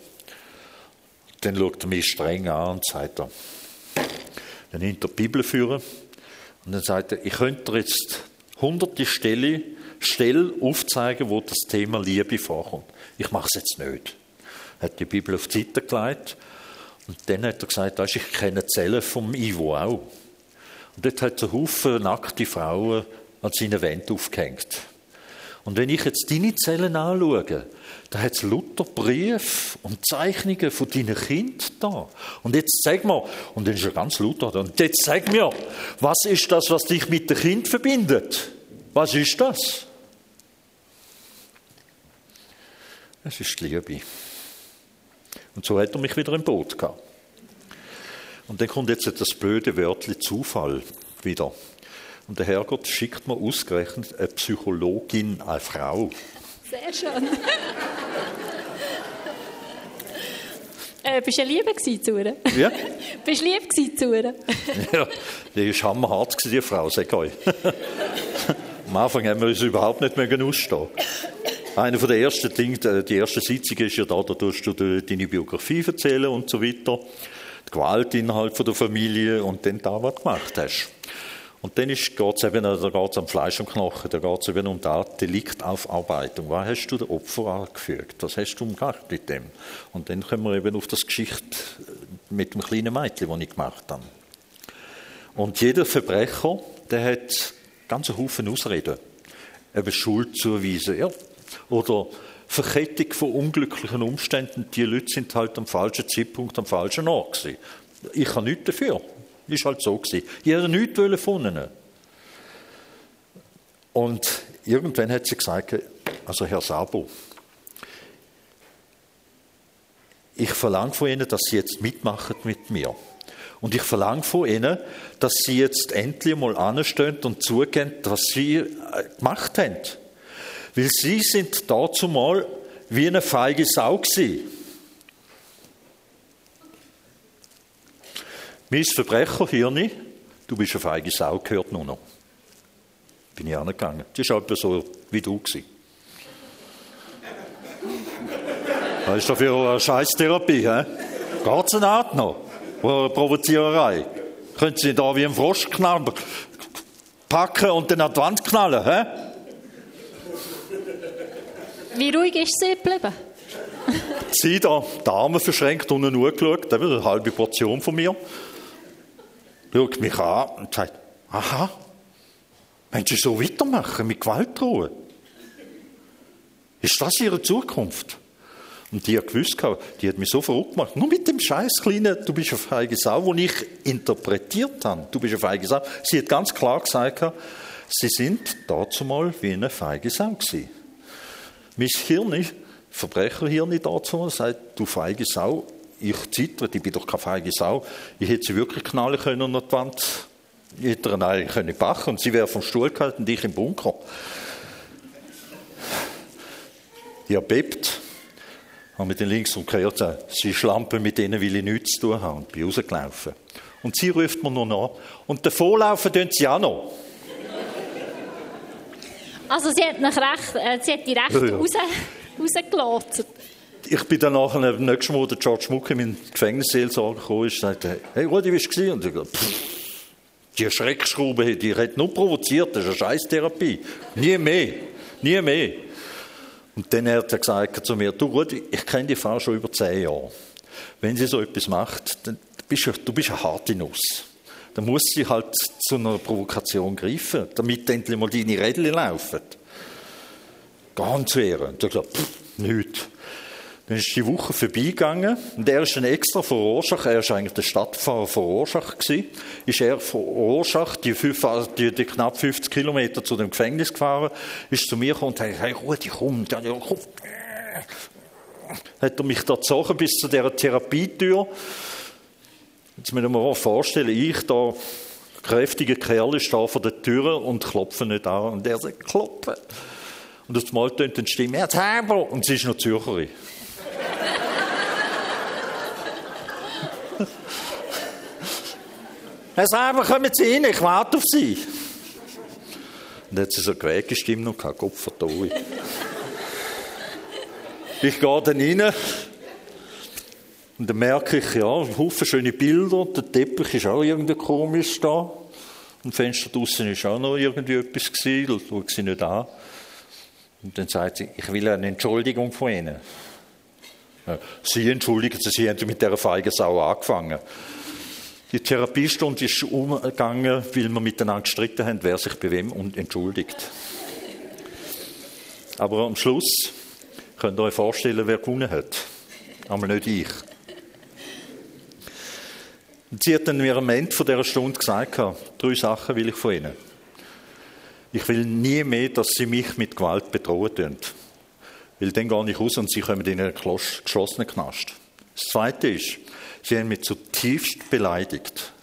Dann schaut er mich streng an und sagt er, dann nimmt er die Bibel führen und dann sagt er, ich könnte dir jetzt hunderte Stelle, Stelle aufzeigen, wo das Thema Liebe vorkommt. Ich mache es jetzt nicht. Er hat die Bibel auf die Seite gelegt und dann hat er gesagt, weißt, ich kenne Zellen vom Ivo auch. Und dort hat er Haufen nackte Frauen an seinen Wänden aufgehängt. Und wenn ich jetzt deine Zellen anschaue, da hat es lauter Briefe und Zeichnungen von deinen Kindern da. Und jetzt sag mir, und dann ist er ganz lauter da, und jetzt sag mir, was ist das, was dich mit dem Kind verbindet? Was ist das? Es ist die Liebe. Und so hat er mich wieder im Boot gehabt. Und dann kommt jetzt das blöde Wörtchen Zufall wieder. Und der Herrgott schickt mir ausgerechnet eine Psychologin, eine Frau. Sehr schön. äh, bist du Liebe zu ihr? Ja. bist du lieb zu ihr? ja, die war hammerhart, die Frau, sag euch. Am Anfang haben wir uns überhaupt nicht mehr ausstehen. Einer der ersten Dinge, die erste Sitzung ist ja da, da tust du deine Biografie erzählen und so weiter. Die Gewalt innerhalb der Familie und dann da, was du gemacht hast. Und dann geht es eben da geht's am Fleisch und Knochen, da geht es eben um die Deliktaufarbeitung. Was hast du dem Opfer angefügt? Was hast du gemacht mit dem? Und dann kommen wir eben auf das Geschichte mit dem kleinen Mädchen, das ich gemacht habe. Und jeder Verbrecher, der hat ganz einen Haufen Ausreden. Eben Schuld zuweisen, ja. Oder Verkettung von unglücklichen Umständen. Die Leute sind halt am falschen Zeitpunkt, am falschen Ort gewesen. Ich habe nichts dafür. Ist halt so gewesen. Ich hätte nichts von ihnen. Und irgendwann hat sie gesagt, also Herr Sabo, ich verlange von Ihnen, dass Sie jetzt mitmachen mit mir. Und ich verlange von Ihnen, dass Sie jetzt endlich mal anstehen und zugeben, was Sie äh, gemacht haben. Weil Sie sind dazu mal wie eine feige Sau gewesen. Mein Verbrecherhirn, du bist eine feige Sau, gehört nur noch. Bin ich angegangen. Das war etwa so wie du. Gewesen. Was ist das für eine Scheißtherapie? He? Geht es Art noch? Oder eine Provoziererei? Können Sie da wie ein Frosch packen und die Wand knallen? He? Wie ruhig ist sie geblieben? Sie da, die Arme verschränkt, unten angeschaut, eine halbe Portion von mir schaut mich an und sagt, aha, wenn Sie so weitermachen mit Gewaltruhe? Ist das Ihre Zukunft? Und die hat gewusst, die hat mich so verrückt gemacht. Nur mit dem Scheiß kleinen, du bist eine feige Sau, den ich interpretiert habe. Du bist eine feige Sau. Sie hat ganz klar gesagt, sie sind dazu mal wie eine feige Sau gewesen. Mein Hirn, Verbrecherhirn dazu sagt, du feige Sau, ich zittert, ich bin doch keine feige Sau. Ich hätte sie wirklich knallen können an die Wand. Ich hätte ihr eigentlich können bachen und sie wäre vom Stuhl gehalten und ich im Bunker. Ich habe bebt, habe mit den links umgekehrt, sie schlampen, mit denen will ich nichts zu tun haben und bin rausgelaufen. Und sie ruft mir noch nach. Und davonlaufen tun sie auch noch. Also sie hat, nach recht, äh, sie hat die recht ja, ja. raus, rausgelassen ich bin dann nachher nächsten Mal, der George Mucke, mein Gefängnisseelsorger gekommen ist, sagte, hey Rudi, wie war es? Und ich gesagt, die Schreckschraube, die hat nur provoziert, das ist eine Scheißtherapie. Nie mehr, nie mehr. Und dann hat er gesagt zu mir, du Rudi, ich kenne die Frau schon über zehn Jahre. Wenn sie so etwas macht, dann bist du, du bist eine harte Nuss. Dann muss sie halt zu einer Provokation greifen, damit endlich mal deine Rädchen laufen. Ganz ihr. Und er gesagt, pff, nichts. Dann ist die Woche vorbeigegangen und er ist dann extra von Rorschach, er ist eigentlich der Stadtfahrer von Rorschach gewesen, ist er von Rorschach die, fünf, die, die, knapp 50 Kilometer zu dem Gefängnis gefahren, ist zu mir gekommen und hat, hey Rudi, komm, dann, komm. Hat er mich da gezogen bis zu dieser Therapietür. Jetzt müssen wir uns vorstellen, ich da, kräftiger Kerl, stehe vor der Tür und klopfe nicht an. Und er sagt, klopfen. Und das Mal tönt die Stimme, Herr Zäber. Und sie ist noch Zürcherin. Herr Säber, kommen Sie rein, ich warte auf Sie. Und dann hat sie so eine noch gehabt, Gott vertraue. Ich gehe dann rein und dann merke ich, ja, ein Haufen schöne Bilder, der Teppich ist auch irgendwie komisch da. Und das Fenster draußen ist auch noch irgendwie etwas gewesen, das schaue sie nicht an. Und dann sagt sie, ich will eine Entschuldigung von Ihnen. Sie entschuldigen Sie, Sie haben mit dieser feigen Sau angefangen. Die Therapiestunde ist umgegangen, weil wir miteinander gestritten haben, wer sich bei wem und entschuldigt. Aber am Schluss könnt ihr euch vorstellen, wer gewonnen hat. Aber nicht ich. Und sie hat dann mir am Ende von dieser Stunde gesagt, drei Sachen will ich von Ihnen. Ich will nie mehr, dass Sie mich mit Gewalt bedrohen. Weil dann gehe ich raus und Sie kommen in einen geschlossenen Knast. Das Zweite ist, Sie haben mich zutiefst beleidigt.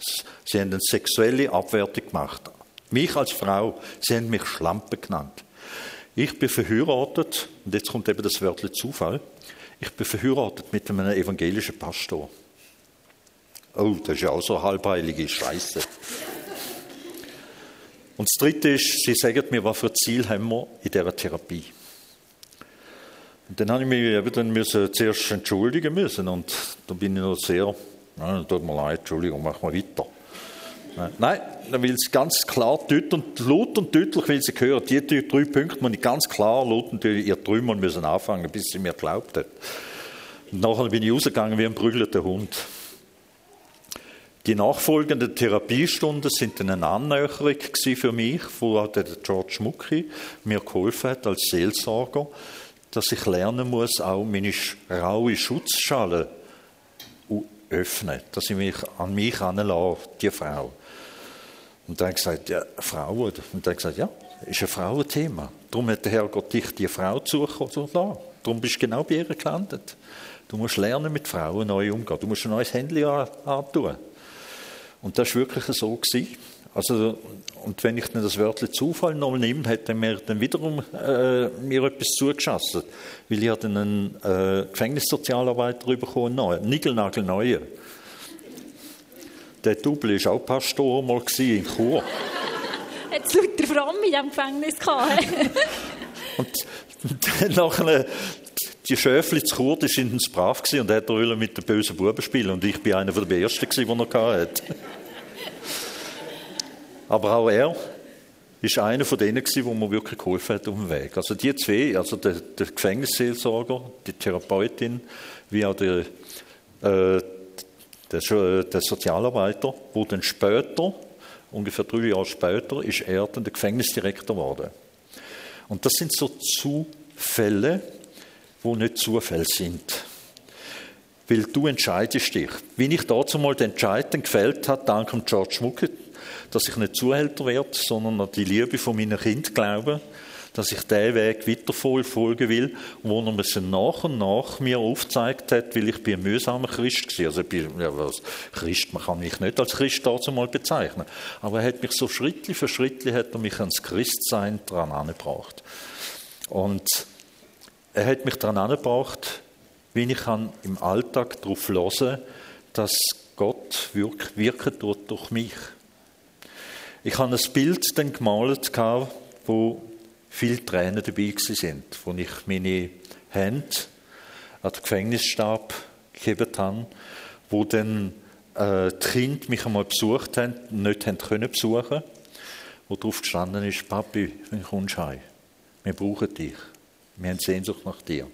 Sie haben eine sexuelle Abwertung gemacht. Mich als Frau, Sie haben mich Schlampe genannt. Ich bin verheiratet, und jetzt kommt eben das Wörtchen Zufall, ich bin verheiratet mit einem evangelischen Pastor. Oh, das ist ja auch so halbheilige Scheiße. Und das Dritte ist, Sie sagen mir, was für Ziel haben wir in dieser Therapie. Und dann habe ich mich dann müssen zuerst entschuldigen müssen und da bin ich noch sehr, ja, tut mir leid, Entschuldigung, mach mal weiter. Nein, dann will sie ganz klar, deutlich und laut und deutlich will sie hören. Die drei Punkte muss ich ganz klar, laut und deutlich, ihr Träumer müssen anfangen, bis sie mir glaubt hat. Und nachher bin ich rausgegangen wie ein prügelter Hund. Die nachfolgenden Therapiestunden sind eine Annäherung für mich, wo der George Mucki mir geholfen hat als Seelsorger, dass ich lernen muss, auch meine raue Schutzschale öffnen, dass ich mich an mich heranlasse, die Frau. Und dann gesagt, ja, Frau, und dann gesagt, ja, ist ein Frauenthema. Darum hat der Herrgott dich die Frau zugekommen. Darum bist du genau bei ihr gelandet. Du musst lernen, mit Frauen neu umzugehen. Du musst ein neues Handy antun. Und das war wirklich so. Gewesen. Also, und wenn ich dann das Wörtchen Zufall noch nehme, hat er mir dann wiederum äh, mir etwas zugeschossen. Weil ich hatte einen äh, Gefängnissozialarbeiter bekommen, einen Nigelnagelneuen. Der Double war auch Pastor mal in Chur. Hat es lauter Frauen in diesem Gefängnis gehabt? und dann nachher die Schöfli zu Chur, die waren brav und er wollte mit den bösen Buben spielen. Und ich war einer der Ersten, die er hatte. Aber auch er ist einer von denen gewesen, mir wirklich geholfen hat auf dem Weg. Also die zwei, also der, der Gefängnisseelsorger, die Therapeutin, wie auch der, äh, der, der Sozialarbeiter, wo dann später, ungefähr drei Jahre später, ist er dann der Gefängnisdirektor geworden. Und das sind so Zufälle, wo nicht Zufälle sind. Weil du entscheidest dich. Wie ich dazu mal den Entscheid gefällt habe, dank George Mucke, dass ich nicht Zuhälter werde, sondern an die Liebe von meinen Kind glaube, dass ich diesen Weg weiter folgen will, wo er mir nach und nach mir aufgezeigt hat, weil ich bin ein mühsamer Christ war. Also ich bin, ja, was, Christ, man kann mich nicht als Christ dazu mal bezeichnen. Aber er hat mich so Schritt für Schritt hat er mich ans Christsein dran angebracht. Und er hat mich daran angebracht, wie ich im Alltag darauf hören dass Gott wirken tut durch mich. Ich habe ein Bild dann gemalt, wo viele Tränen dabei sind, wo ich meine Hände an den Gefängnisstab gegeben habe, wo dann äh, die Kinder mich einmal besucht haben, nicht haben können besuchen, wo drauf gestanden ist, Papi, wenn kommst heim, wir brauchen dich, wir haben Sehnsucht nach dir.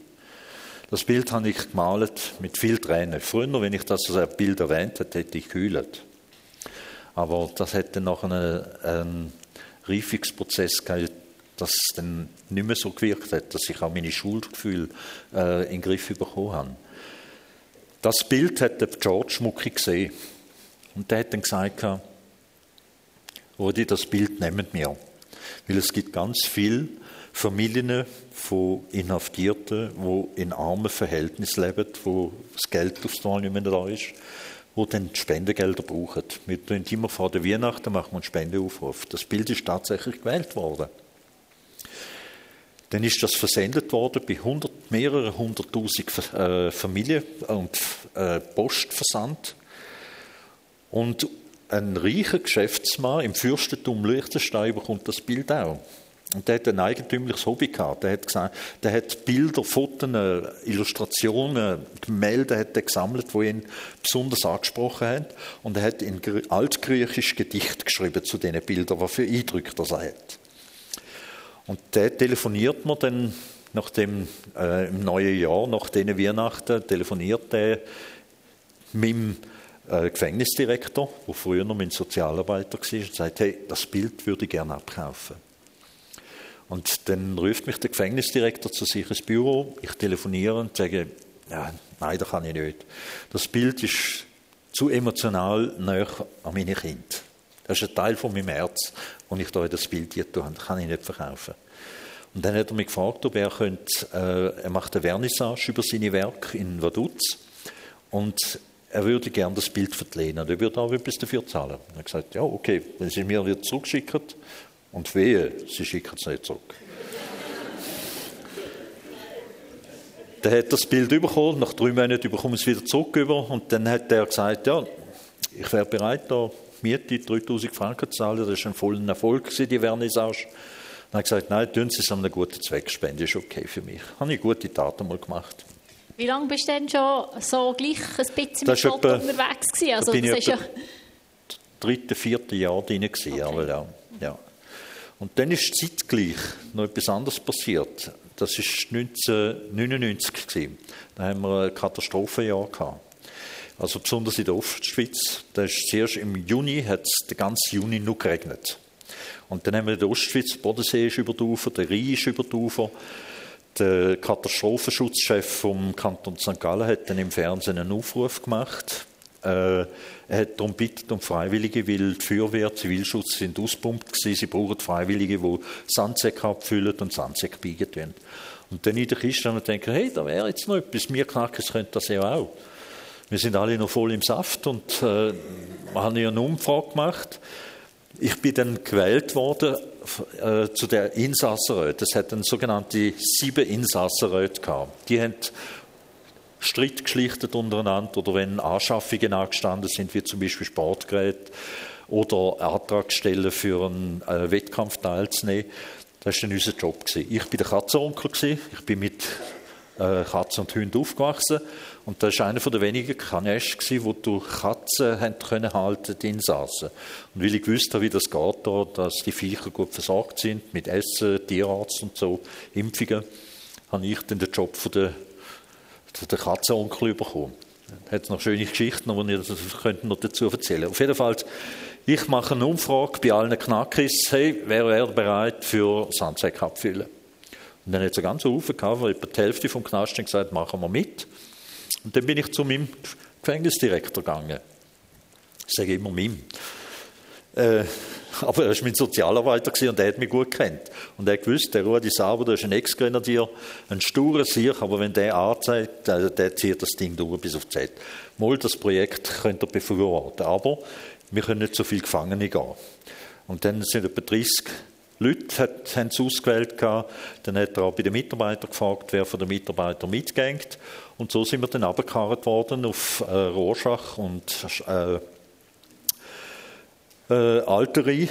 Das Bild habe ich gemalt mit viel Tränen. Früher, wenn ich das als Bild erwähnt hätte, hätte ich gekühlt. Aber das hätte noch einen, einen Reifungsprozess gegeben, dass es dann nicht mehr so gewirkt hat, dass ich auch meine Schuldgefühle äh, in den Griff bekommen habe. Das Bild hat der George Mucki gesehen. Und der hat dann gesagt, Rudi, das Bild nehmen wir. Weil es gibt ganz viele Familien von Inhaftierten, die in armen Verhältnissen leben, wo das Geld aufs Mal nicht mehr da ist, wo dann Spendengelder brauchen. Wir tun immer vor der Weihnachten machen wir einen Spendeaufruf. Das Bild ist tatsächlich gewählt worden. Dann ist das versendet worden bei 100, mehreren hunderttausend äh, Familien und äh, Postversand. Und ein reicher Geschäftsmann im Fürstentum Liechtenstein bekommt das Bild auch. Und der hat ein eigentümliches Hobby gehabt. Der hat gesagt, der hat Bilder, Fotos, Illustrationen, Gemälde hat er gesammelt, die ihn besonders angesprochen haben. Und er hat in altgriechisch Gedicht geschrieben zu diesen Bildern, was für Eindrücke das er hat. Und der telefoniert mir dann nach dem, äh, im neuen Jahr, nach diesen Weihnachten, telefoniert er mit dem äh, Gefängnisdirektor, der früher noch mein Sozialarbeiter war, und sagt, hey, das Bild würde ich gerne abkaufen. Und dann ruft mich der Gefängnisdirektor zu sich ins Büro, ich telefoniere und sage, ja, nein, das kann ich nicht. Das Bild ist zu emotional näher an meine Kinder. Das ist ein Teil von meinem Herz, und ich da das Bild hier tue, das kann ich nicht verkaufen. Und dann hat er mich gefragt, ob er könnte, äh, er macht eine Vernissage über seine Werke in Vaduz und er würde gerne das Bild verlehnen. Er würde auch etwas dafür zahlen. Er hat gesagt, ja, okay, wenn Sie mir wieder zurückschicken, und wehe, Sie schicken es nicht zurück. Dann hat das Bild bekommen, nach drei Monaten bekommen es wieder zurück über, und dann hat er gesagt, ja, ich wäre bereit, da Miete 3000 Franken zu zahlen, das war ein voller Erfolg, die Vernissage. Dann hat er gesagt, nein, tun Sie es an einen guten Zweck spenden, ist okay für mich. Habe ich gute Taten mal gemacht. Wie lange bist du denn schon so gleich ein bisschen mit Gott unterwegs gewesen? Also, bin das ich ist ja dritte, vierte Jahr drin gewesen, okay. aber ja, ja. Und dann ist zeitgleich noch etwas anderes passiert. Das war 1999 gewesen. Da haben wir ein Katastrophenjahr gehabt. Also besonders in der Ostschweiz. Da ist zuerst im Juni, hat es den ganzen Juni nur geregnet. Und dann haben wir in der Ostschweiz, der Bodensee ist über die Ufer, der Rhein ist über die Ufer, der Katastrophenschutzchef vom Kanton St. Gallen hat dann im Fernsehen einen Aufruf gemacht. Äh, hat darum bittet um Freiwillige, weil die Feuerwehr, Zivilschutz sind auspumpt gewesen. Sie brauchen Freiwillige, die Sandsäcke abfüllen und Sandsäcke biegen tun. Und dann in der Kiste und denken, hey, da wäre jetzt noch etwas. Wir Knackes könnten das ja auch. Wir sind alle noch voll im Saft und äh, haben ja eine Umfrage gemacht. Ich bin dann gewählt worden äh, zu der Insassenräte. Es hat dann sogenannte sieben Insassenräte gehabt. Die haben Streit geschlichtet untereinander oder wenn Anschaffungen angestanden sind, wie zum Beispiel Sportgeräte oder Antragstellen für einen äh, Wettkampf teilzunehmen. Das war dann unser Job. Gewesen. Ich bin der Katzenonkel. Ich bin mit äh, Katzen und Hunden aufgewachsen. Und das war einer der wenigen Kanäsche, wo du Katzen haben können halten, die Insassen. Und weil ich gewusst habe, wie das geht, da, dass die Viecher gut versorgt sind, mit Essen, Tierarzt und so, Impfungen, habe ich dann den Job von der, der Katzenonkel bekommen. Da hat noch schöne Geschichten, die ich noch dazu erzählen Auf jeden Fall, ich mache eine Umfrage bei allen Knackis, hey, wer wäre bereit für Sandsäcke abfüllen? Und dann hat es einen ganzen Haufen gehabt, etwa die Hälfte vom Knast gesagt machen wir mit. Und dann bin ich zu meinem Gefängnisdirektor gegangen. Ich sage immer meinem. Äh, aber er war mein Sozialarbeiter und er hat mich gut kennt. Und er gewusst, der Rudi Sauber, der ist ein Ex-Grenadier, ein sturer Sieg, aber wenn der anzeigt, der, der zieht das Ding durch bis auf die Z. Mal, das Projekt könnt ihr befürworten, aber wir können nicht so viele Gefangene gehen. Und dann sind etwa 30 Leute hat, haben es ausgewählt. Gehabt. Dann hat er auch bei den Mitarbeitern gefragt, wer von den Mitarbeitern mitgeht. Und so sind wir dann abgekarrt worden auf äh, Rorschach und äh, äh, Alteri,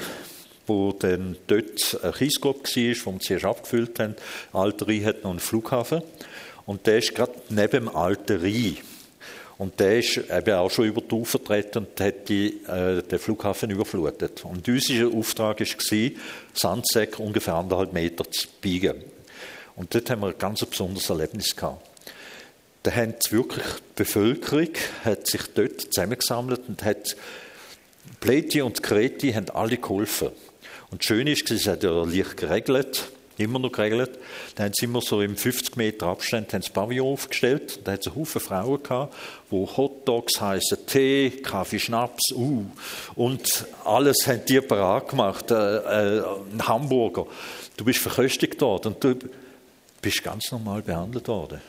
wo dann dort ein Kiesgrub war, wo wir zuerst abgefüllt haben. Alteri hat noch einen Flughafen. Und der ist gerade neben dem Alteri. Und der ist eben auch schon über die Ufer vertreten und hat die, äh, den Flughafen überflutet. Und unser Auftrag war, Sandsäcke ungefähr anderthalb Meter zu biegen. Und dort haben wir ein ganz besonderes Erlebnis gehabt. Da hat wirklich die Bevölkerung hat sich dort zusammengesammelt und hat Pleti und Kreti haben alle geholfen. Und schön ist, es hat ja leicht geregelt. immer noch geregelt. Da haben sie immer so im 50 Meter Abstand haben Pavillon aufgestellt. Da hat es Haufen Frauen gehabt, wo Hotdogs heißen, Tee, Kaffee, Schnaps, uh, und alles haben die parat gemacht, äh, äh, ein Hamburger. Du bist verköstigt worden und du bist ganz normal behandelt worden.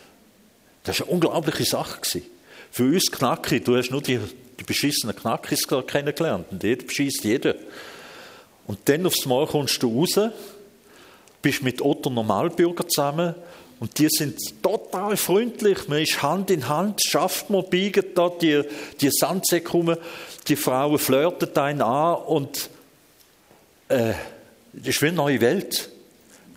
Das war eine unglaubliche Sache. Für uns Knacki, du hast nur die, die beschissenen Knackis kennengelernt und jeder beschisst jeden. Und dann aufs Mal kommst du raus bist mit Otto Normalbürger zusammen und die sind total freundlich. Man ist Hand in Hand, schafft man, biegt da die, die Sandsäcke rum, die Frauen flirten einen an und äh, das ist wie eine neue Welt.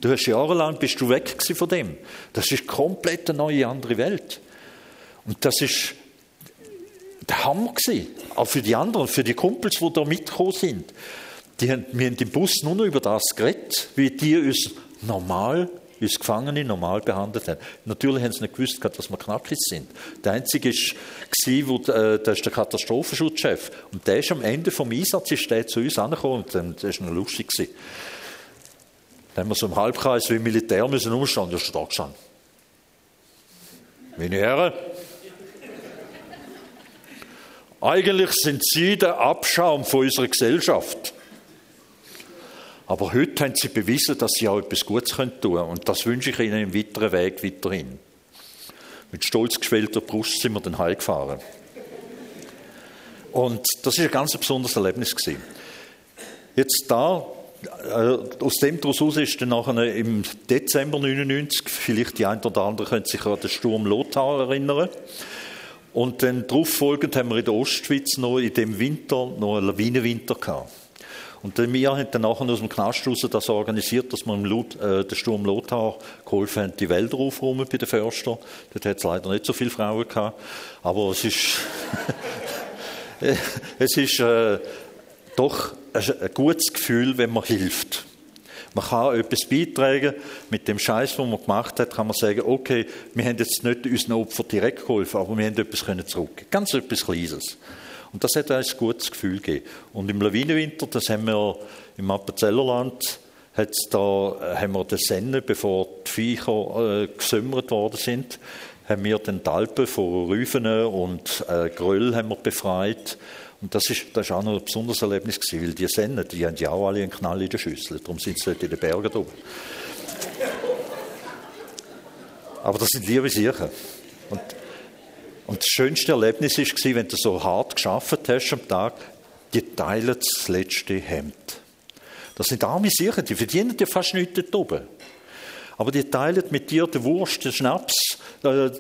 Du hast jahrelang bist du weg von dem. Das ist komplett eine neue andere Welt. Und das ist der Hammer gewesen. Auch für die anderen, für die Kumpels, die da mitgekommen sind. Die haben, wir haben im Bus nur noch über das geredet, wie die uns normal, uns Gefangene normal behandelt haben. Natürlich haben sie nicht gewusst, dass wir Knackis sind. Der Einzige war, äh, der ist der Katastrophenschutzchef. Und der ist am Ende vom Einsatz ist der zu uns angekommen und das war noch lustig. Gewesen. Dann haben wir so im Halbkreis wie Militär müssen umstehen. Der ist da gestanden. Meine Herren, eigentlich sind Sie der Abschaum von unserer Gesellschaft. Aber heute haben sie bewiesen, dass sie auch etwas Gutes tun können. Und das wünsche ich ihnen im weiteren Weg weiterhin. Mit stolz geschwellter Brust sind wir dann heimgefahren. Und das ist ein ganz besonderes Erlebnis gewesen. Jetzt da, äh, aus dem daraus ist dann nachher im Dezember 99, vielleicht die ein oder andere können sich an den Sturm Lothar erinnern. Und dann darauf folgend haben wir in der Ostschweiz noch in dem Winter noch einen Lawinenwinter gehabt. Und wir haben dann nachher aus dem Knast raus das organisiert, dass wir im Lot, äh, den Sturm Lothar geholfen haben, die Wälder aufräumen bei den Förstern. Dort hat es leider nicht so viele Frauen gehabt. Aber es ist, es ist äh, doch ein, ein gutes Gefühl, wenn man hilft. Man kann etwas beitragen. Mit dem Scheiß, den man gemacht hat, kann man sagen, okay, wir haben jetzt nicht unseren Opfern direkt geholfen, aber wir haben etwas zurück. Ganz etwas Kleines. Und das hat ein gutes Gefühl gegeben. Und im Lawinenwinter, das haben wir im Appenzellerland, da, äh, haben wir den Senne, bevor die Viecher äh, gesümmert worden sind, haben wir den Talpen von Rüfen und äh, Gröll haben wir befreit. Und das ist, das ist auch noch ein besonderes Erlebnis gewesen, weil die Sennen, die haben ja auch alle einen Knall in der Schüssel. Darum sind sie dort in den Bergen oben. Aber das sind liebe Sachen. Und und das schönste Erlebnis war, wenn du so hart geschafft hast am Tag, die teilen das letzte Hemd. Das sind arme Sicher, die verdienen dir fast nichts dort oben. Aber die teilen mit dir den Wurst, den Schnaps, äh, äh,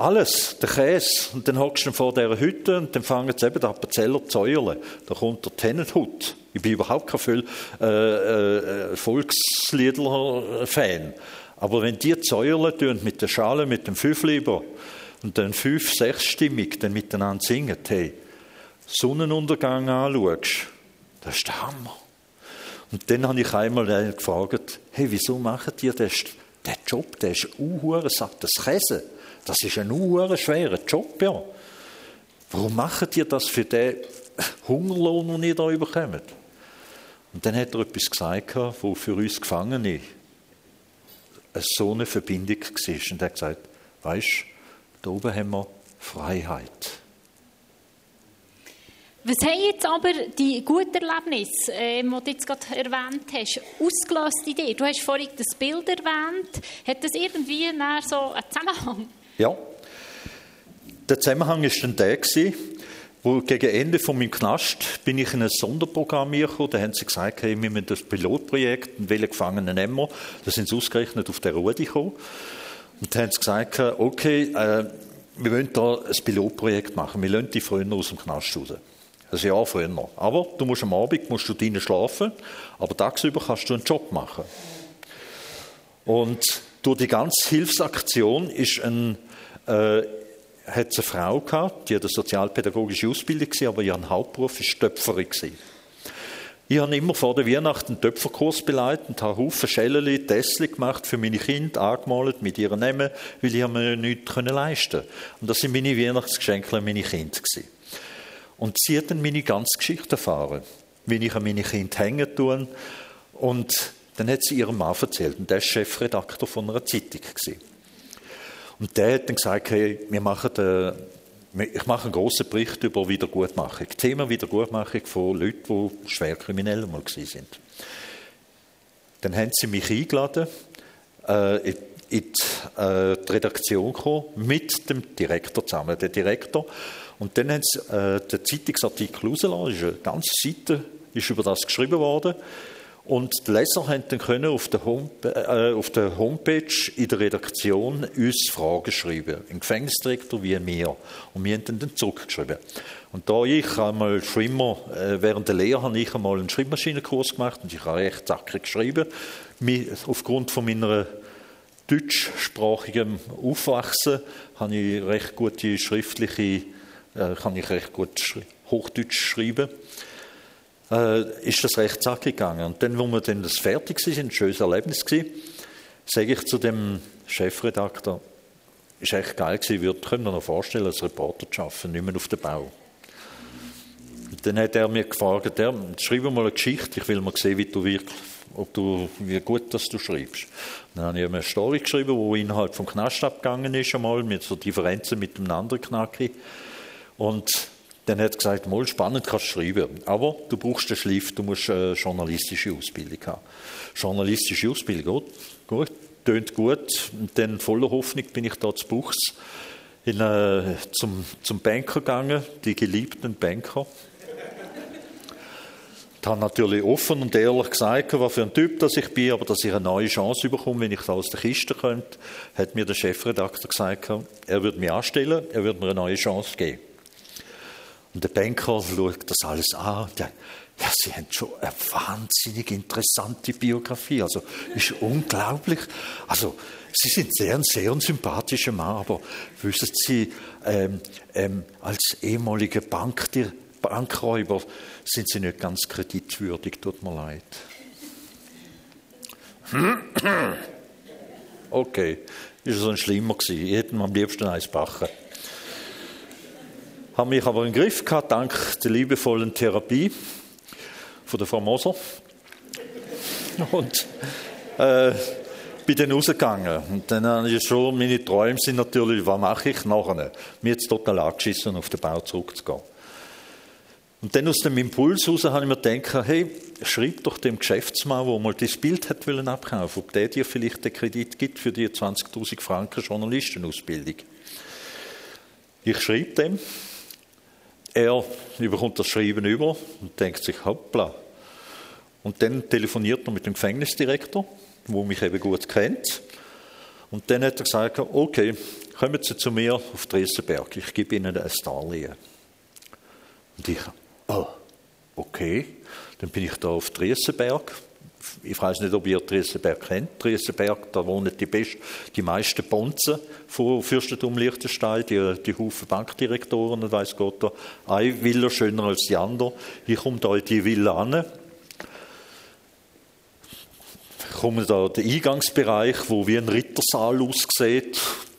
alles, den Käse. Und dann hockst du vor dieser Hütte und dann fangen sie eben den Appenzeller zu eulen. Da kommt der Tennenhut. Ich bin überhaupt kein Voll, äh, äh, Volksliedler-Fan. Aber wenn die zäulen tun mit der Schale, mit dem Fünfliber, und dann fünf, sechs stimmig dann miteinander singen, hey, Sonnenuntergang anschaust, das ist der Hammer. Und dann habe ich einmal gefragt, hey, wieso macht ihr das? Der Job, der ist unhure sagt das Käse. Das ist ein unhure schwerer Job, ja. Warum macht ihr das für den Hungerlohn, den ihr da bekommt? Und dann hat er etwas gesagt, wo für uns Gefangene so eine Verbindung war. Und er hat gesagt, weißt da oben haben wir Freiheit. Was haben jetzt aber die guten Erlebnisse, äh, die du jetzt gerade erwähnt hast, ausgelöst in dir? Du hast vorhin das Bild erwähnt. Hat das irgendwie so einen Zusammenhang? Ja. Der Zusammenhang war dann der, wo gegen Ende von meinem Knast bin ich in ein Sonderprogramm gekommen. Da haben sie gesagt, hey, wir müssen das Pilotprojekt, welche Gefangenen nehmen wir. Da sind sie ausgerechnet auf der Rudi gekommen. Und dann haben sie gesagt, okay, äh, wir wollen da ein Pilotprojekt machen. Wir lassen die früher aus dem Knast raus. Ein Jahr früher. Aber du musst am Abend musst du drinnen schlafen, aber tagsüber kannst du einen Job machen. Und durch die ganze Hilfsaktion ist ein, äh, hat es eine Frau gehabt, die hat eine sozialpädagogische Ausbildung, aber ihr Hauptberuf war Töpferin. Ich habe immer vor der Weihnachten einen Töpferkurs beleidigt und habe Haufen Schäleli, Tessli gemacht für meine Kinder, angemalt mit ihren Namen, weil ich mir nichts leisten konnte. Und das sind meine Weihnachtsgeschenke an meine Kinder. Gewesen. Und sie hat dann meine ganze Geschichte erfahren, wie ich an meine Kinder hängen tue. Und Dann hat sie ihrem Mann erzählt, und der ist Chefredakteur von einer Zeitung gewesen. Und der hat dann gesagt, hey, wir machen den, ich mache einen grossen Bericht über Wiedergutmachung. Thema Wiedergutmachung von Leuten, die schwer kriminell gewesen sind. Dann haben sie mich eingeladen, äh, in, die, äh, die Redaktion gekommen, mit dem Direktor zusammen. Der Direktor und dann haben sie äh, den Zeitungsartikel rausgelassen, eine ganze Seite ist über das geschrieben worden. Und die Leser können auf der, Homepage, äh, auf der Homepage in der Redaktion uns Fragen schreiben. Ein Gefängnisdirektor wie mir. Und wir haben dann, dann zurückgeschrieben. Und da ich einmal Schwimmer, äh, während der Lehre habe ich einmal einen Schreibmaschinenkurs gemacht und ich habe recht zackig geschrieben. Aufgrund von meiner deutschsprachigen Aufwachsen habe ich recht gute schriftliche äh, kann ich recht gut Hochdeutsch schreiben, äh, ist das recht zackig gegangen. Und dann, wo wir dann das fertig war, ein schönes Erlebnis gewesen, sage ich zu dem Chefredakteur, ist echt geil gewesen, wir können mir noch vorstellen, als Reporter zu arbeiten, nicht mehr auf dem Bau. Und dann hat er mir gefragt, der, schreib mal eine Geschichte, ich will mal sehen, wie du wirklich, ob du, wie gut dass du schreibst. Dann habe ich ihm eine Story geschrieben, die innerhalb vom Knast abgegangen ist einmal, mit so Differenzen mit einem anderen Knacki. Und dann hat er gesagt, mal spannend kannst du schreiben, aber du brauchst einen Schliff, du musst eine journalistische Ausbildung haben. Journalistische Ausbildung, gut, gut tönt gut. Und dann voller Hoffnung bin ich da zu Buchs in, äh, zum, zum Banker gegangen, die geliebten Banker. Ich habe natürlich offen und ehrlich gesagt, was für ein Typ das ich bin, aber dass ich eine neue Chance bekomme, wenn ich da aus der Kiste könnte, hat mir der Chefredakteur gesagt, er würde mich anstellen, er würde mir eine neue Chance geben. Und der Banker schaut das alles an und sagt, ja, Sie haben schon eine wahnsinnig interessante Biografie. Also, ist unglaublich. Also, Sie sind sehr, ein sehr sympathischer Mann, aber wissen Sie, ähm, ähm, als ehemaliger Bank, Bankräuber sind Sie nicht ganz kreditwürdig, tut mir leid. Okay, ist so ein Schlimmer gewesen. Ich am liebsten eins backen habe mich aber im Griff gehabt, dank der liebevollen Therapie von der Frau Moser. Und äh, bin dann rausgegangen. Und dann habe ich schon, meine Träume sind natürlich, was mache ich nachher? Mir jetzt total angeschissen, auf den Bau zurückzugehen. Und dann aus dem Impuls heraus habe ich mir gedacht, hey, schreib doch dem Geschäftsmann, der mal das Bild hat wollen abkaufen, ob der dir vielleicht den Kredit gibt für die 20.000 Franken Journalistenausbildung. Ich schreibe dem, er überkommt das Schreiben über und denkt sich, hoppla. Und dann telefoniert er mit dem Gefängnisdirektor, wo mich eben gut kennt. Und dann hat er gesagt, okay, kommen Sie zu mir auf Dresdenberg, ich gebe Ihnen ein Darlehen. Und ich, oh, okay. Dann bin ich da auf Dresdenberg, ich weiß nicht, ob ihr Dresdenberg kennt. Dresdenberg, da wohnen die, best, die meisten Bonzen von Fürstentum Liechtenstein, die, die Haufen Bankdirektoren und weiss Gott, eine Villa schöner als die andere. Ich komme da in die Villa an. Komme da in den Eingangsbereich, wo wie ein Rittersaal aussieht.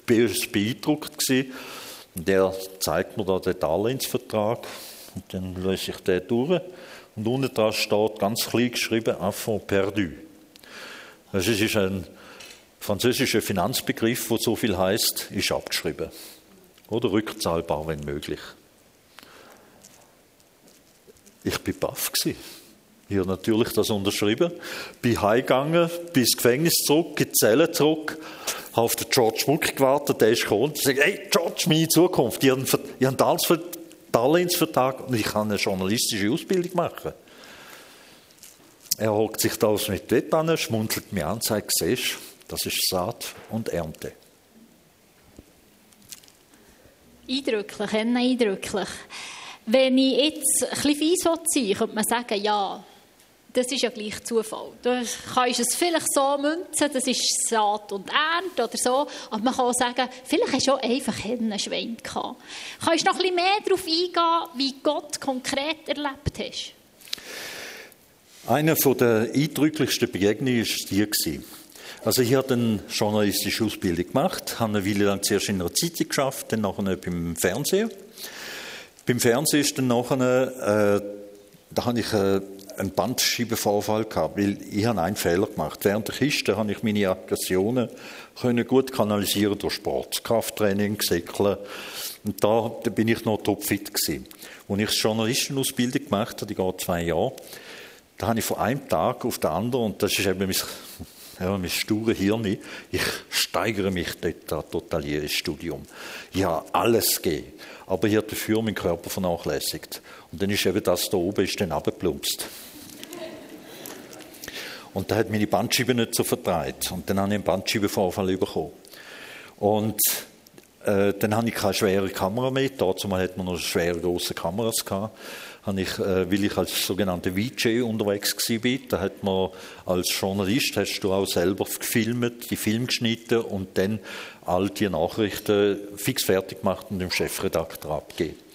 Ich war beeindruckt. Der zeigt mir da den Darlehensvertrag. Und dann löse ich den durch. Und unten dran steht ganz klein geschrieben, Enfant perdu. Das ist ein französischer Finanzbegriff, der so viel heißt, ist abgeschrieben. Oder rückzahlbar, wenn möglich. Ich bin baff gewesen. Ich habe natürlich das unterschrieben, bin heimgegangen, bin ins Gefängnis zurück, in die Zelle zurück, habe auf den George Muck gewartet, der ist gekommen und sagt, hey George, meine Zukunft, ich habe einen Darlehensvertrag und ich kann eine journalistische Ausbildung machen. Er holt sich da mit an, schmunzelt mir an sagt, siehst das ist Saat und Ernte. Eindrücklich, eindrücklich. Wenn ich jetzt ein bisschen fies sein könnte man sagen, ja, das ist ja gleich Zufall. Du kannst es vielleicht so münzen, das ist Saat und Ernte oder so. Aber man kann auch sagen, vielleicht hast du auch einfach einen Schwein gehabt. Kannst du noch ein bisschen mehr darauf eingehen, wie Gott konkret erlebt hast? Eine der eindrücklichsten Begegnungen war die. Also ich habe eine journalistische Ausbildung gemacht, habe eine Weile lang zuerst in einer Zeitung geschafft, dann nachher beim Fernsehen. Beim Fernsehen ist dann nachher, äh, da habe ich äh, einen Bandscheibenvorfall gehabt, weil ich habe einen Fehler gemacht. Während der Kiste habe ich meine Aggressionen können gut kanalisieren durch Sport, Krafttraining, Säckeln. Und da bin ich noch topfit gewesen. Als ich die Journalistenausbildung gemacht habe, die geht zwei Jahre, da habe ich von einem Tag auf den anderen, und das ist eben mein, ja, mein sture Hirn, ich steigere mich dort total ins Studium. Ich habe alles gegeben, aber ich habe dafür meinen Körper vernachlässigt. Und dann ist eben das da oben ist dann abgeplumpst. Und da hat meine Bandscheibe nicht so vertreibt. Und dann habe ich einen Bandscheibenvorfall bekommen. Und äh, dann habe ich keine schwere Kamera mehr. Dazu hat man noch schwere große Kameras gehabt. Habe ich, äh, weil ich als sogenannter VJ unterwegs war, da hat man als Journalist hast du auch selber gefilmt, die Film geschnitten und dann all die Nachrichten fix fertig gemacht und dem Chefredakteur abgegeben.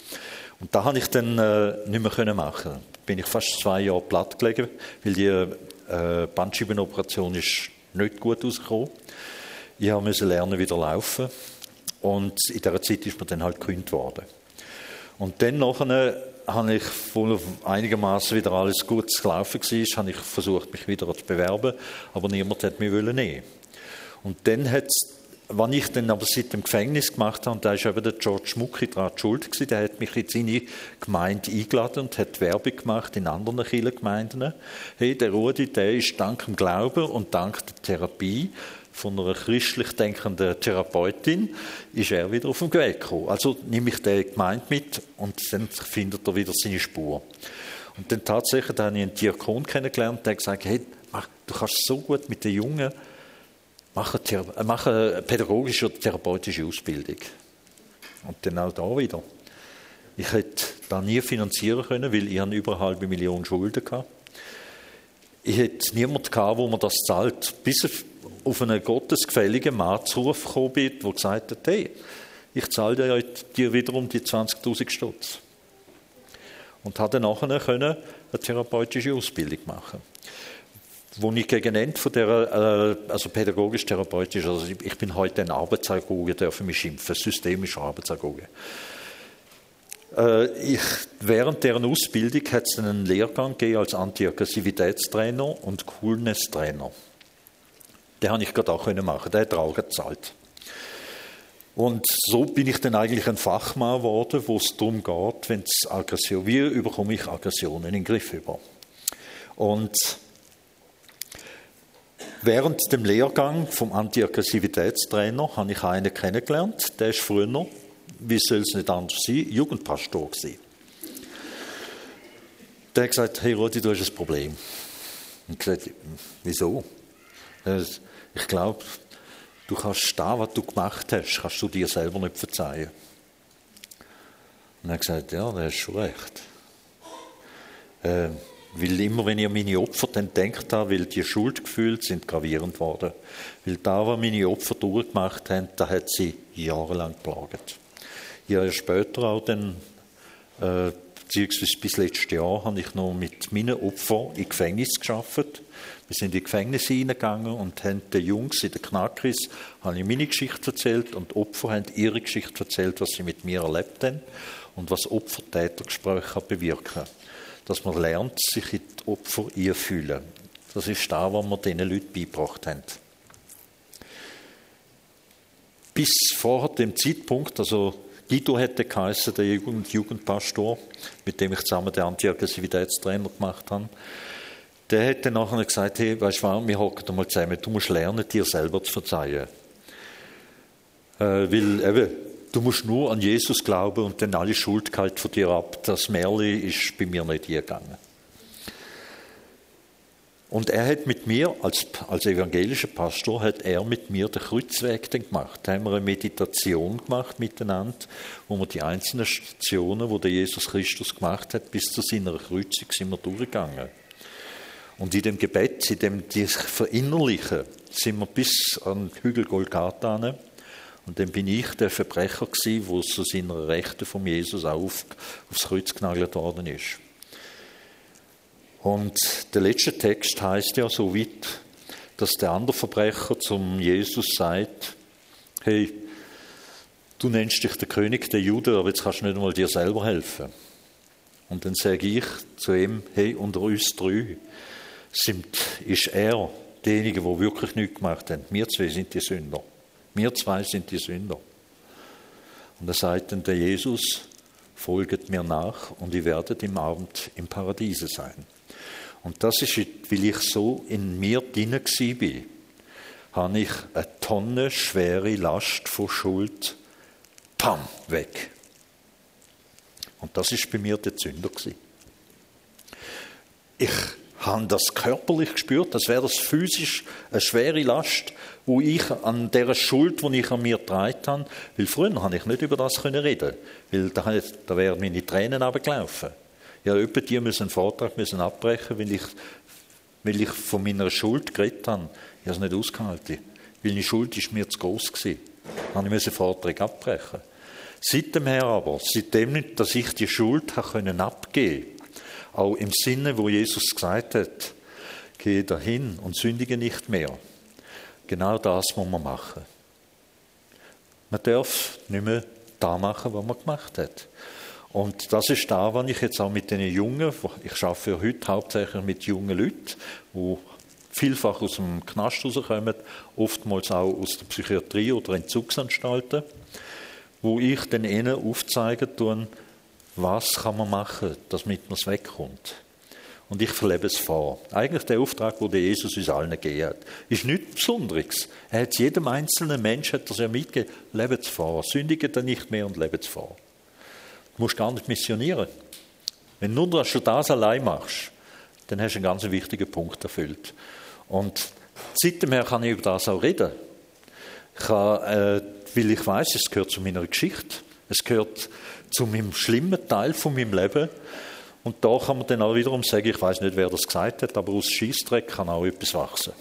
Und da habe ich dann äh, nicht mehr können machen. Bin ich fast zwei Jahre platt gelegen, weil die äh, Bandscheibenoperation ist nicht gut rausgekommen. Ich musste lernen, wieder laufen. Und in dieser Zeit ist mir dann halt gekündigt worden. Und dann nachher habe ich, wo einigermaßen wieder alles gut gelaufen war, habe ich versucht, mich wieder zu bewerben, aber niemand hat mich nehmen Und dann hat was ich dann aber seit dem Gefängnis gemacht habe, und da ist eben der George Mucki daran schuld gewesen, der hat mich in seine Gemeinde eingeladen und hat Werbung gemacht in anderen Kirchengemeinden. Hey, der Rudi, der ist dank dem Glauben und dank der Therapie von einer christlich denkenden Therapeutin ist er wieder auf den Weg gekommen. Also nehme ich den Gemeinde mit und dann findet er wieder seine Spur. Und dann tatsächlich da habe ich einen Diakon kennengelernt, der gesagt hat, hey, du kannst so gut mit den Jungen machen, machen pädagogische oder therapeutische Ausbildung. Und dann auch da wieder. Ich hätte da nie finanzieren können, weil ich über eine halbe Million Schulden hatte. Ich hätte niemanden gehabt, wo mir das zahlt. Bis auf einen gottesgefälligen Mann zurückgekommen bin, der gesagt hat, hey, ich zahle dir wiederum die 20'000 Stutz. Und habe dann nachher eine therapeutische Ausbildung machen wo ich gegen Ende von der, äh, also pädagogisch-therapeutisch, also ich bin heute ein Arbeitsagoge, darf mich schimpfen, systemischer Arbeitsagoge. Äh, ich, während deren Ausbildung hat es einen Lehrgang gegeben als Antiaggressivitätstrainer und Coolness-Trainer. Den habe ich gerade auch machen, der hat auch gezahlt. Und so bin ich dann eigentlich ein Fachmann geworden, wo es darum geht, wenn es Aggression, wie überkomme ich Aggressionen in den Griff über. Und Während dem Lehrgang vom Antiaggressivitätstrainer habe ich einen kennengelernt, der ist früher, wie soll es nicht anders sein, Jugendpastor gewesen. Der hat gesagt, hey Rodi, du hast ein Problem. Und gesagt, wieso? Ich glaube, du kannst da, was du gemacht hast, kannst du dir selber nicht verzeihen. Und er hat gesagt, ja, der ist schon recht. Äh, weil immer, wenn ihr meine Opfer dann denkt da, weil die Schuldgefühle sind gravierend worden. Weil da, was meine Opfer durchgemacht haben, da hat sie jahrelang geplagt. Ja, später auch dann, äh, beziehungsweise bis letztes Jahr, habe ich noch mit meinen Opfern im Gefängnis geschafft. Wir sind in die Gefängnisse hineingegangen und haben den Jungs in der Knackris habe ich meine Geschichte erzählt und die Opfer haben ihre Geschichte erzählt, was sie mit mir erlebt haben und was Opfer-Täter-Gespräche bewirken dass man lernt, sich in die Opfer einfühlen. Das ist da, was wir diesen Leuten beigebracht haben. Bis vor dem Zeitpunkt, also Guido hätte geheißen, der Jugend Jugendpastor, mit dem ich zusammen den Antiaggressivitätstrainer gemacht habe, der hätte nachher gesagt, hey, weißt du wir hocken mal zusammen, du musst lernen, dir selber zu verzeihen. Äh, weil eben, Du musst nur an Jesus glauben und dann alle Schuld kalt von dir ab. Das Märli ist bei mir nicht gegangen. Und er hat mit mir, als, als evangelischer Pastor, hat er mit mir den Kreuzweg gemacht. Da haben wir eine Meditation gemacht miteinander, wo wir die einzelnen Stationen, wo der Jesus Christus gemacht hat, bis zu seiner Kreuzung sind wir durchgegangen. Und in dem Gebet, in dem verinnerlichen, sind wir bis an den Hügel Golgatha und dann bin ich der Verbrecher gewesen, wo zu seiner Rechte von Jesus auf, aufs Kreuz genagelt worden ist. Und der letzte Text heißt ja so weit, dass der andere Verbrecher zum Jesus sagt, hey, du nennst dich der König der Juden, aber jetzt kannst du nicht einmal dir selber helfen. Und dann sage ich zu ihm, hey, unter uns drei sind, ist er derjenige, der wirklich nichts gemacht hat. Wir zwei sind die Sünder. Wir zwei sind die Sünder. Und er sagt dann der Jesus, folget mir nach und ihr werdet im Abend im Paradiese sein. Und das ist, weil ich so in mir drin war, habe ich eine Tonne schwere Last von Schuld, pam, weg. Und das ist bei mir der Zünder. Ich habe das körperlich gespürt, als wäre das physisch eine schwere Last, wo ich an der Schuld, die ich an mir getragen habe, weil früher konnte ich nicht über das reden, weil da, da wären meine Tränen abgelaufen. Ja, öppe die müssen einen Vortrag müssen abbrechen, weil ich, weil ich von meiner Schuld geredet habe. Ich habe es nicht ausgehalten, weil die Schuld ist mir zu groß gewesen. Dann musste ich den Vortrag abbrechen. Seitdem her aber, seitdem, dass ich die Schuld habe können abgeben auch im Sinne, wo Jesus gesagt hat, gehe dahin und sündige nicht mehr. Genau das muss man machen. Man darf nicht mehr da machen, was man gemacht hat. Und das ist da, was ich jetzt auch mit den Jungen, ich arbeite heute hauptsächlich mit jungen Leuten, die vielfach aus dem Knast rauskommen, oftmals auch aus der Psychiatrie oder Entzugsanstalten, wo ich dann ihnen aufzeigen tue, was kann man machen, damit man es wegkommt. Und ich verlebe es vor. Eigentlich der Auftrag, den Jesus uns allen gegeben hat, ist nichts Besonderes. Er hat jedem einzelnen Menschen das ja mitgegeben. Lebe es vor. Sündige dann nicht mehr und lebe es vor. Du musst gar nicht missionieren. Wenn du nur schon das allein machst, dann hast du einen ganz wichtigen Punkt erfüllt. Und seitdem kann ich über das auch reden. Ich kann, äh, weil ich weiß, es gehört zu meiner Geschichte. Es gehört zu meinem schlimmen Teil von meinem Leben. Und da kann man dann auch wiederum sagen, ich weiß nicht, wer das gesagt hat, aber aus Schießdreck kann auch etwas wachsen.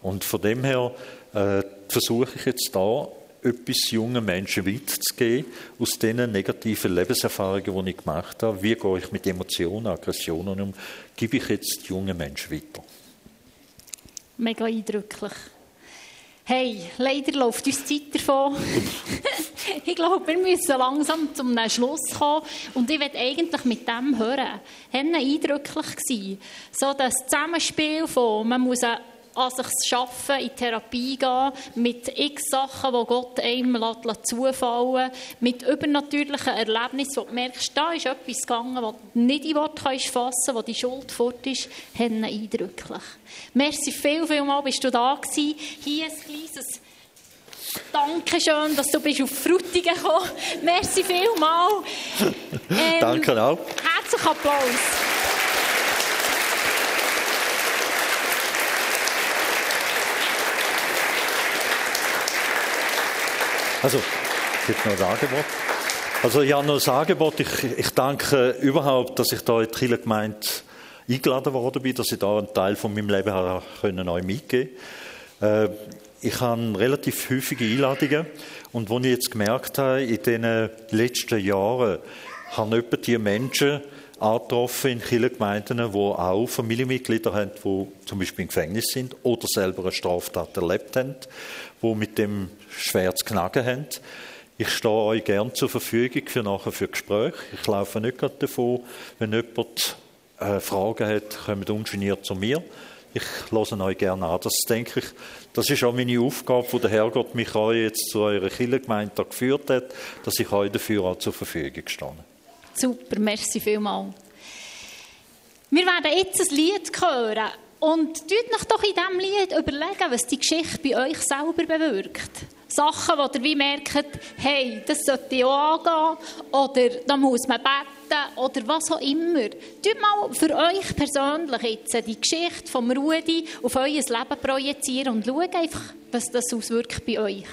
Und von dem her äh, versuche ich jetzt da etwas jungen Menschen weiterzugeben aus diesen negativen Lebenserfahrungen, die ich gemacht habe. Wie gehe ich mit Emotionen, Aggressionen um? Gebe ich jetzt jungen Menschen weiter. Mega eindrücklich. Hey, leider läuft uns die Zeit davon. ich glaube, wir müssen langsam zum Schluss kommen. Und ich werde eigentlich mit dem hören. Haben eindrücklich gewesen. So das Zusammenspiel von, man muss an sich arbeiten, in Therapie gehen, mit x Sachen, die Gott einem zufallen mit übernatürlichen Erlebnissen, wo du merkst, da ist etwas gegangen, das du nicht in Wort fassen kannst, wo die Schuld fort ist, haben eindrücklich. Merci viel, viel mal bist du da gewesen. Hier ein kleines Dankeschön, dass du bist auf Frutigen gekommen. Merci vielmal. Ähm, Danke auch. Herzlichen Applaus. Also, es gibt noch ein Angebot. Also, ich habe noch ein Angebot. Ich, ich danke überhaupt, dass ich da in die Kirchengemeinde eingeladen worden bin, dass ich da einen Teil von meinem Leben habe können euch mitgeben äh, Ich habe relativ häufige Einladungen und was ich jetzt gemerkt habe, in den letzten Jahren haben etwa die Menschen angetroffen in Kirchengemeinden, die auch Familienmitglieder haben, die zum Beispiel im Gefängnis sind oder selber eine Straftat erlebt haben, die mit dem schwer zu knacken haben. Ich stehe euch gern zur Verfügung für nachher für Gespräche. Ich laufe nicht gerade davon, wenn jemand äh, Fragen hat, kommt ungeniert zu mir. Ich höre euch gerne an. Das denke ich, das ist auch meine Aufgabe, wo der Herrgott mich auch jetzt zu eurer Kirchengemeinde geführt hat, dass ich euch dafür auch zur Verfügung stehe. Super, merci vielmals. Wir werden jetzt ein Lied hören. Und tut euch doch in diesem Lied überlegen, was die Geschichte bei euch selber bewirkt. Sachen, wo ihr wie merkt, hey, das sollte ich auch angehen, oder da muss man beten, oder was auch immer. Tut mal für euch persönlich jetzt die Geschichte vom Rudi auf euer Leben projizieren und schaut einfach, was das auswirkt bei euch.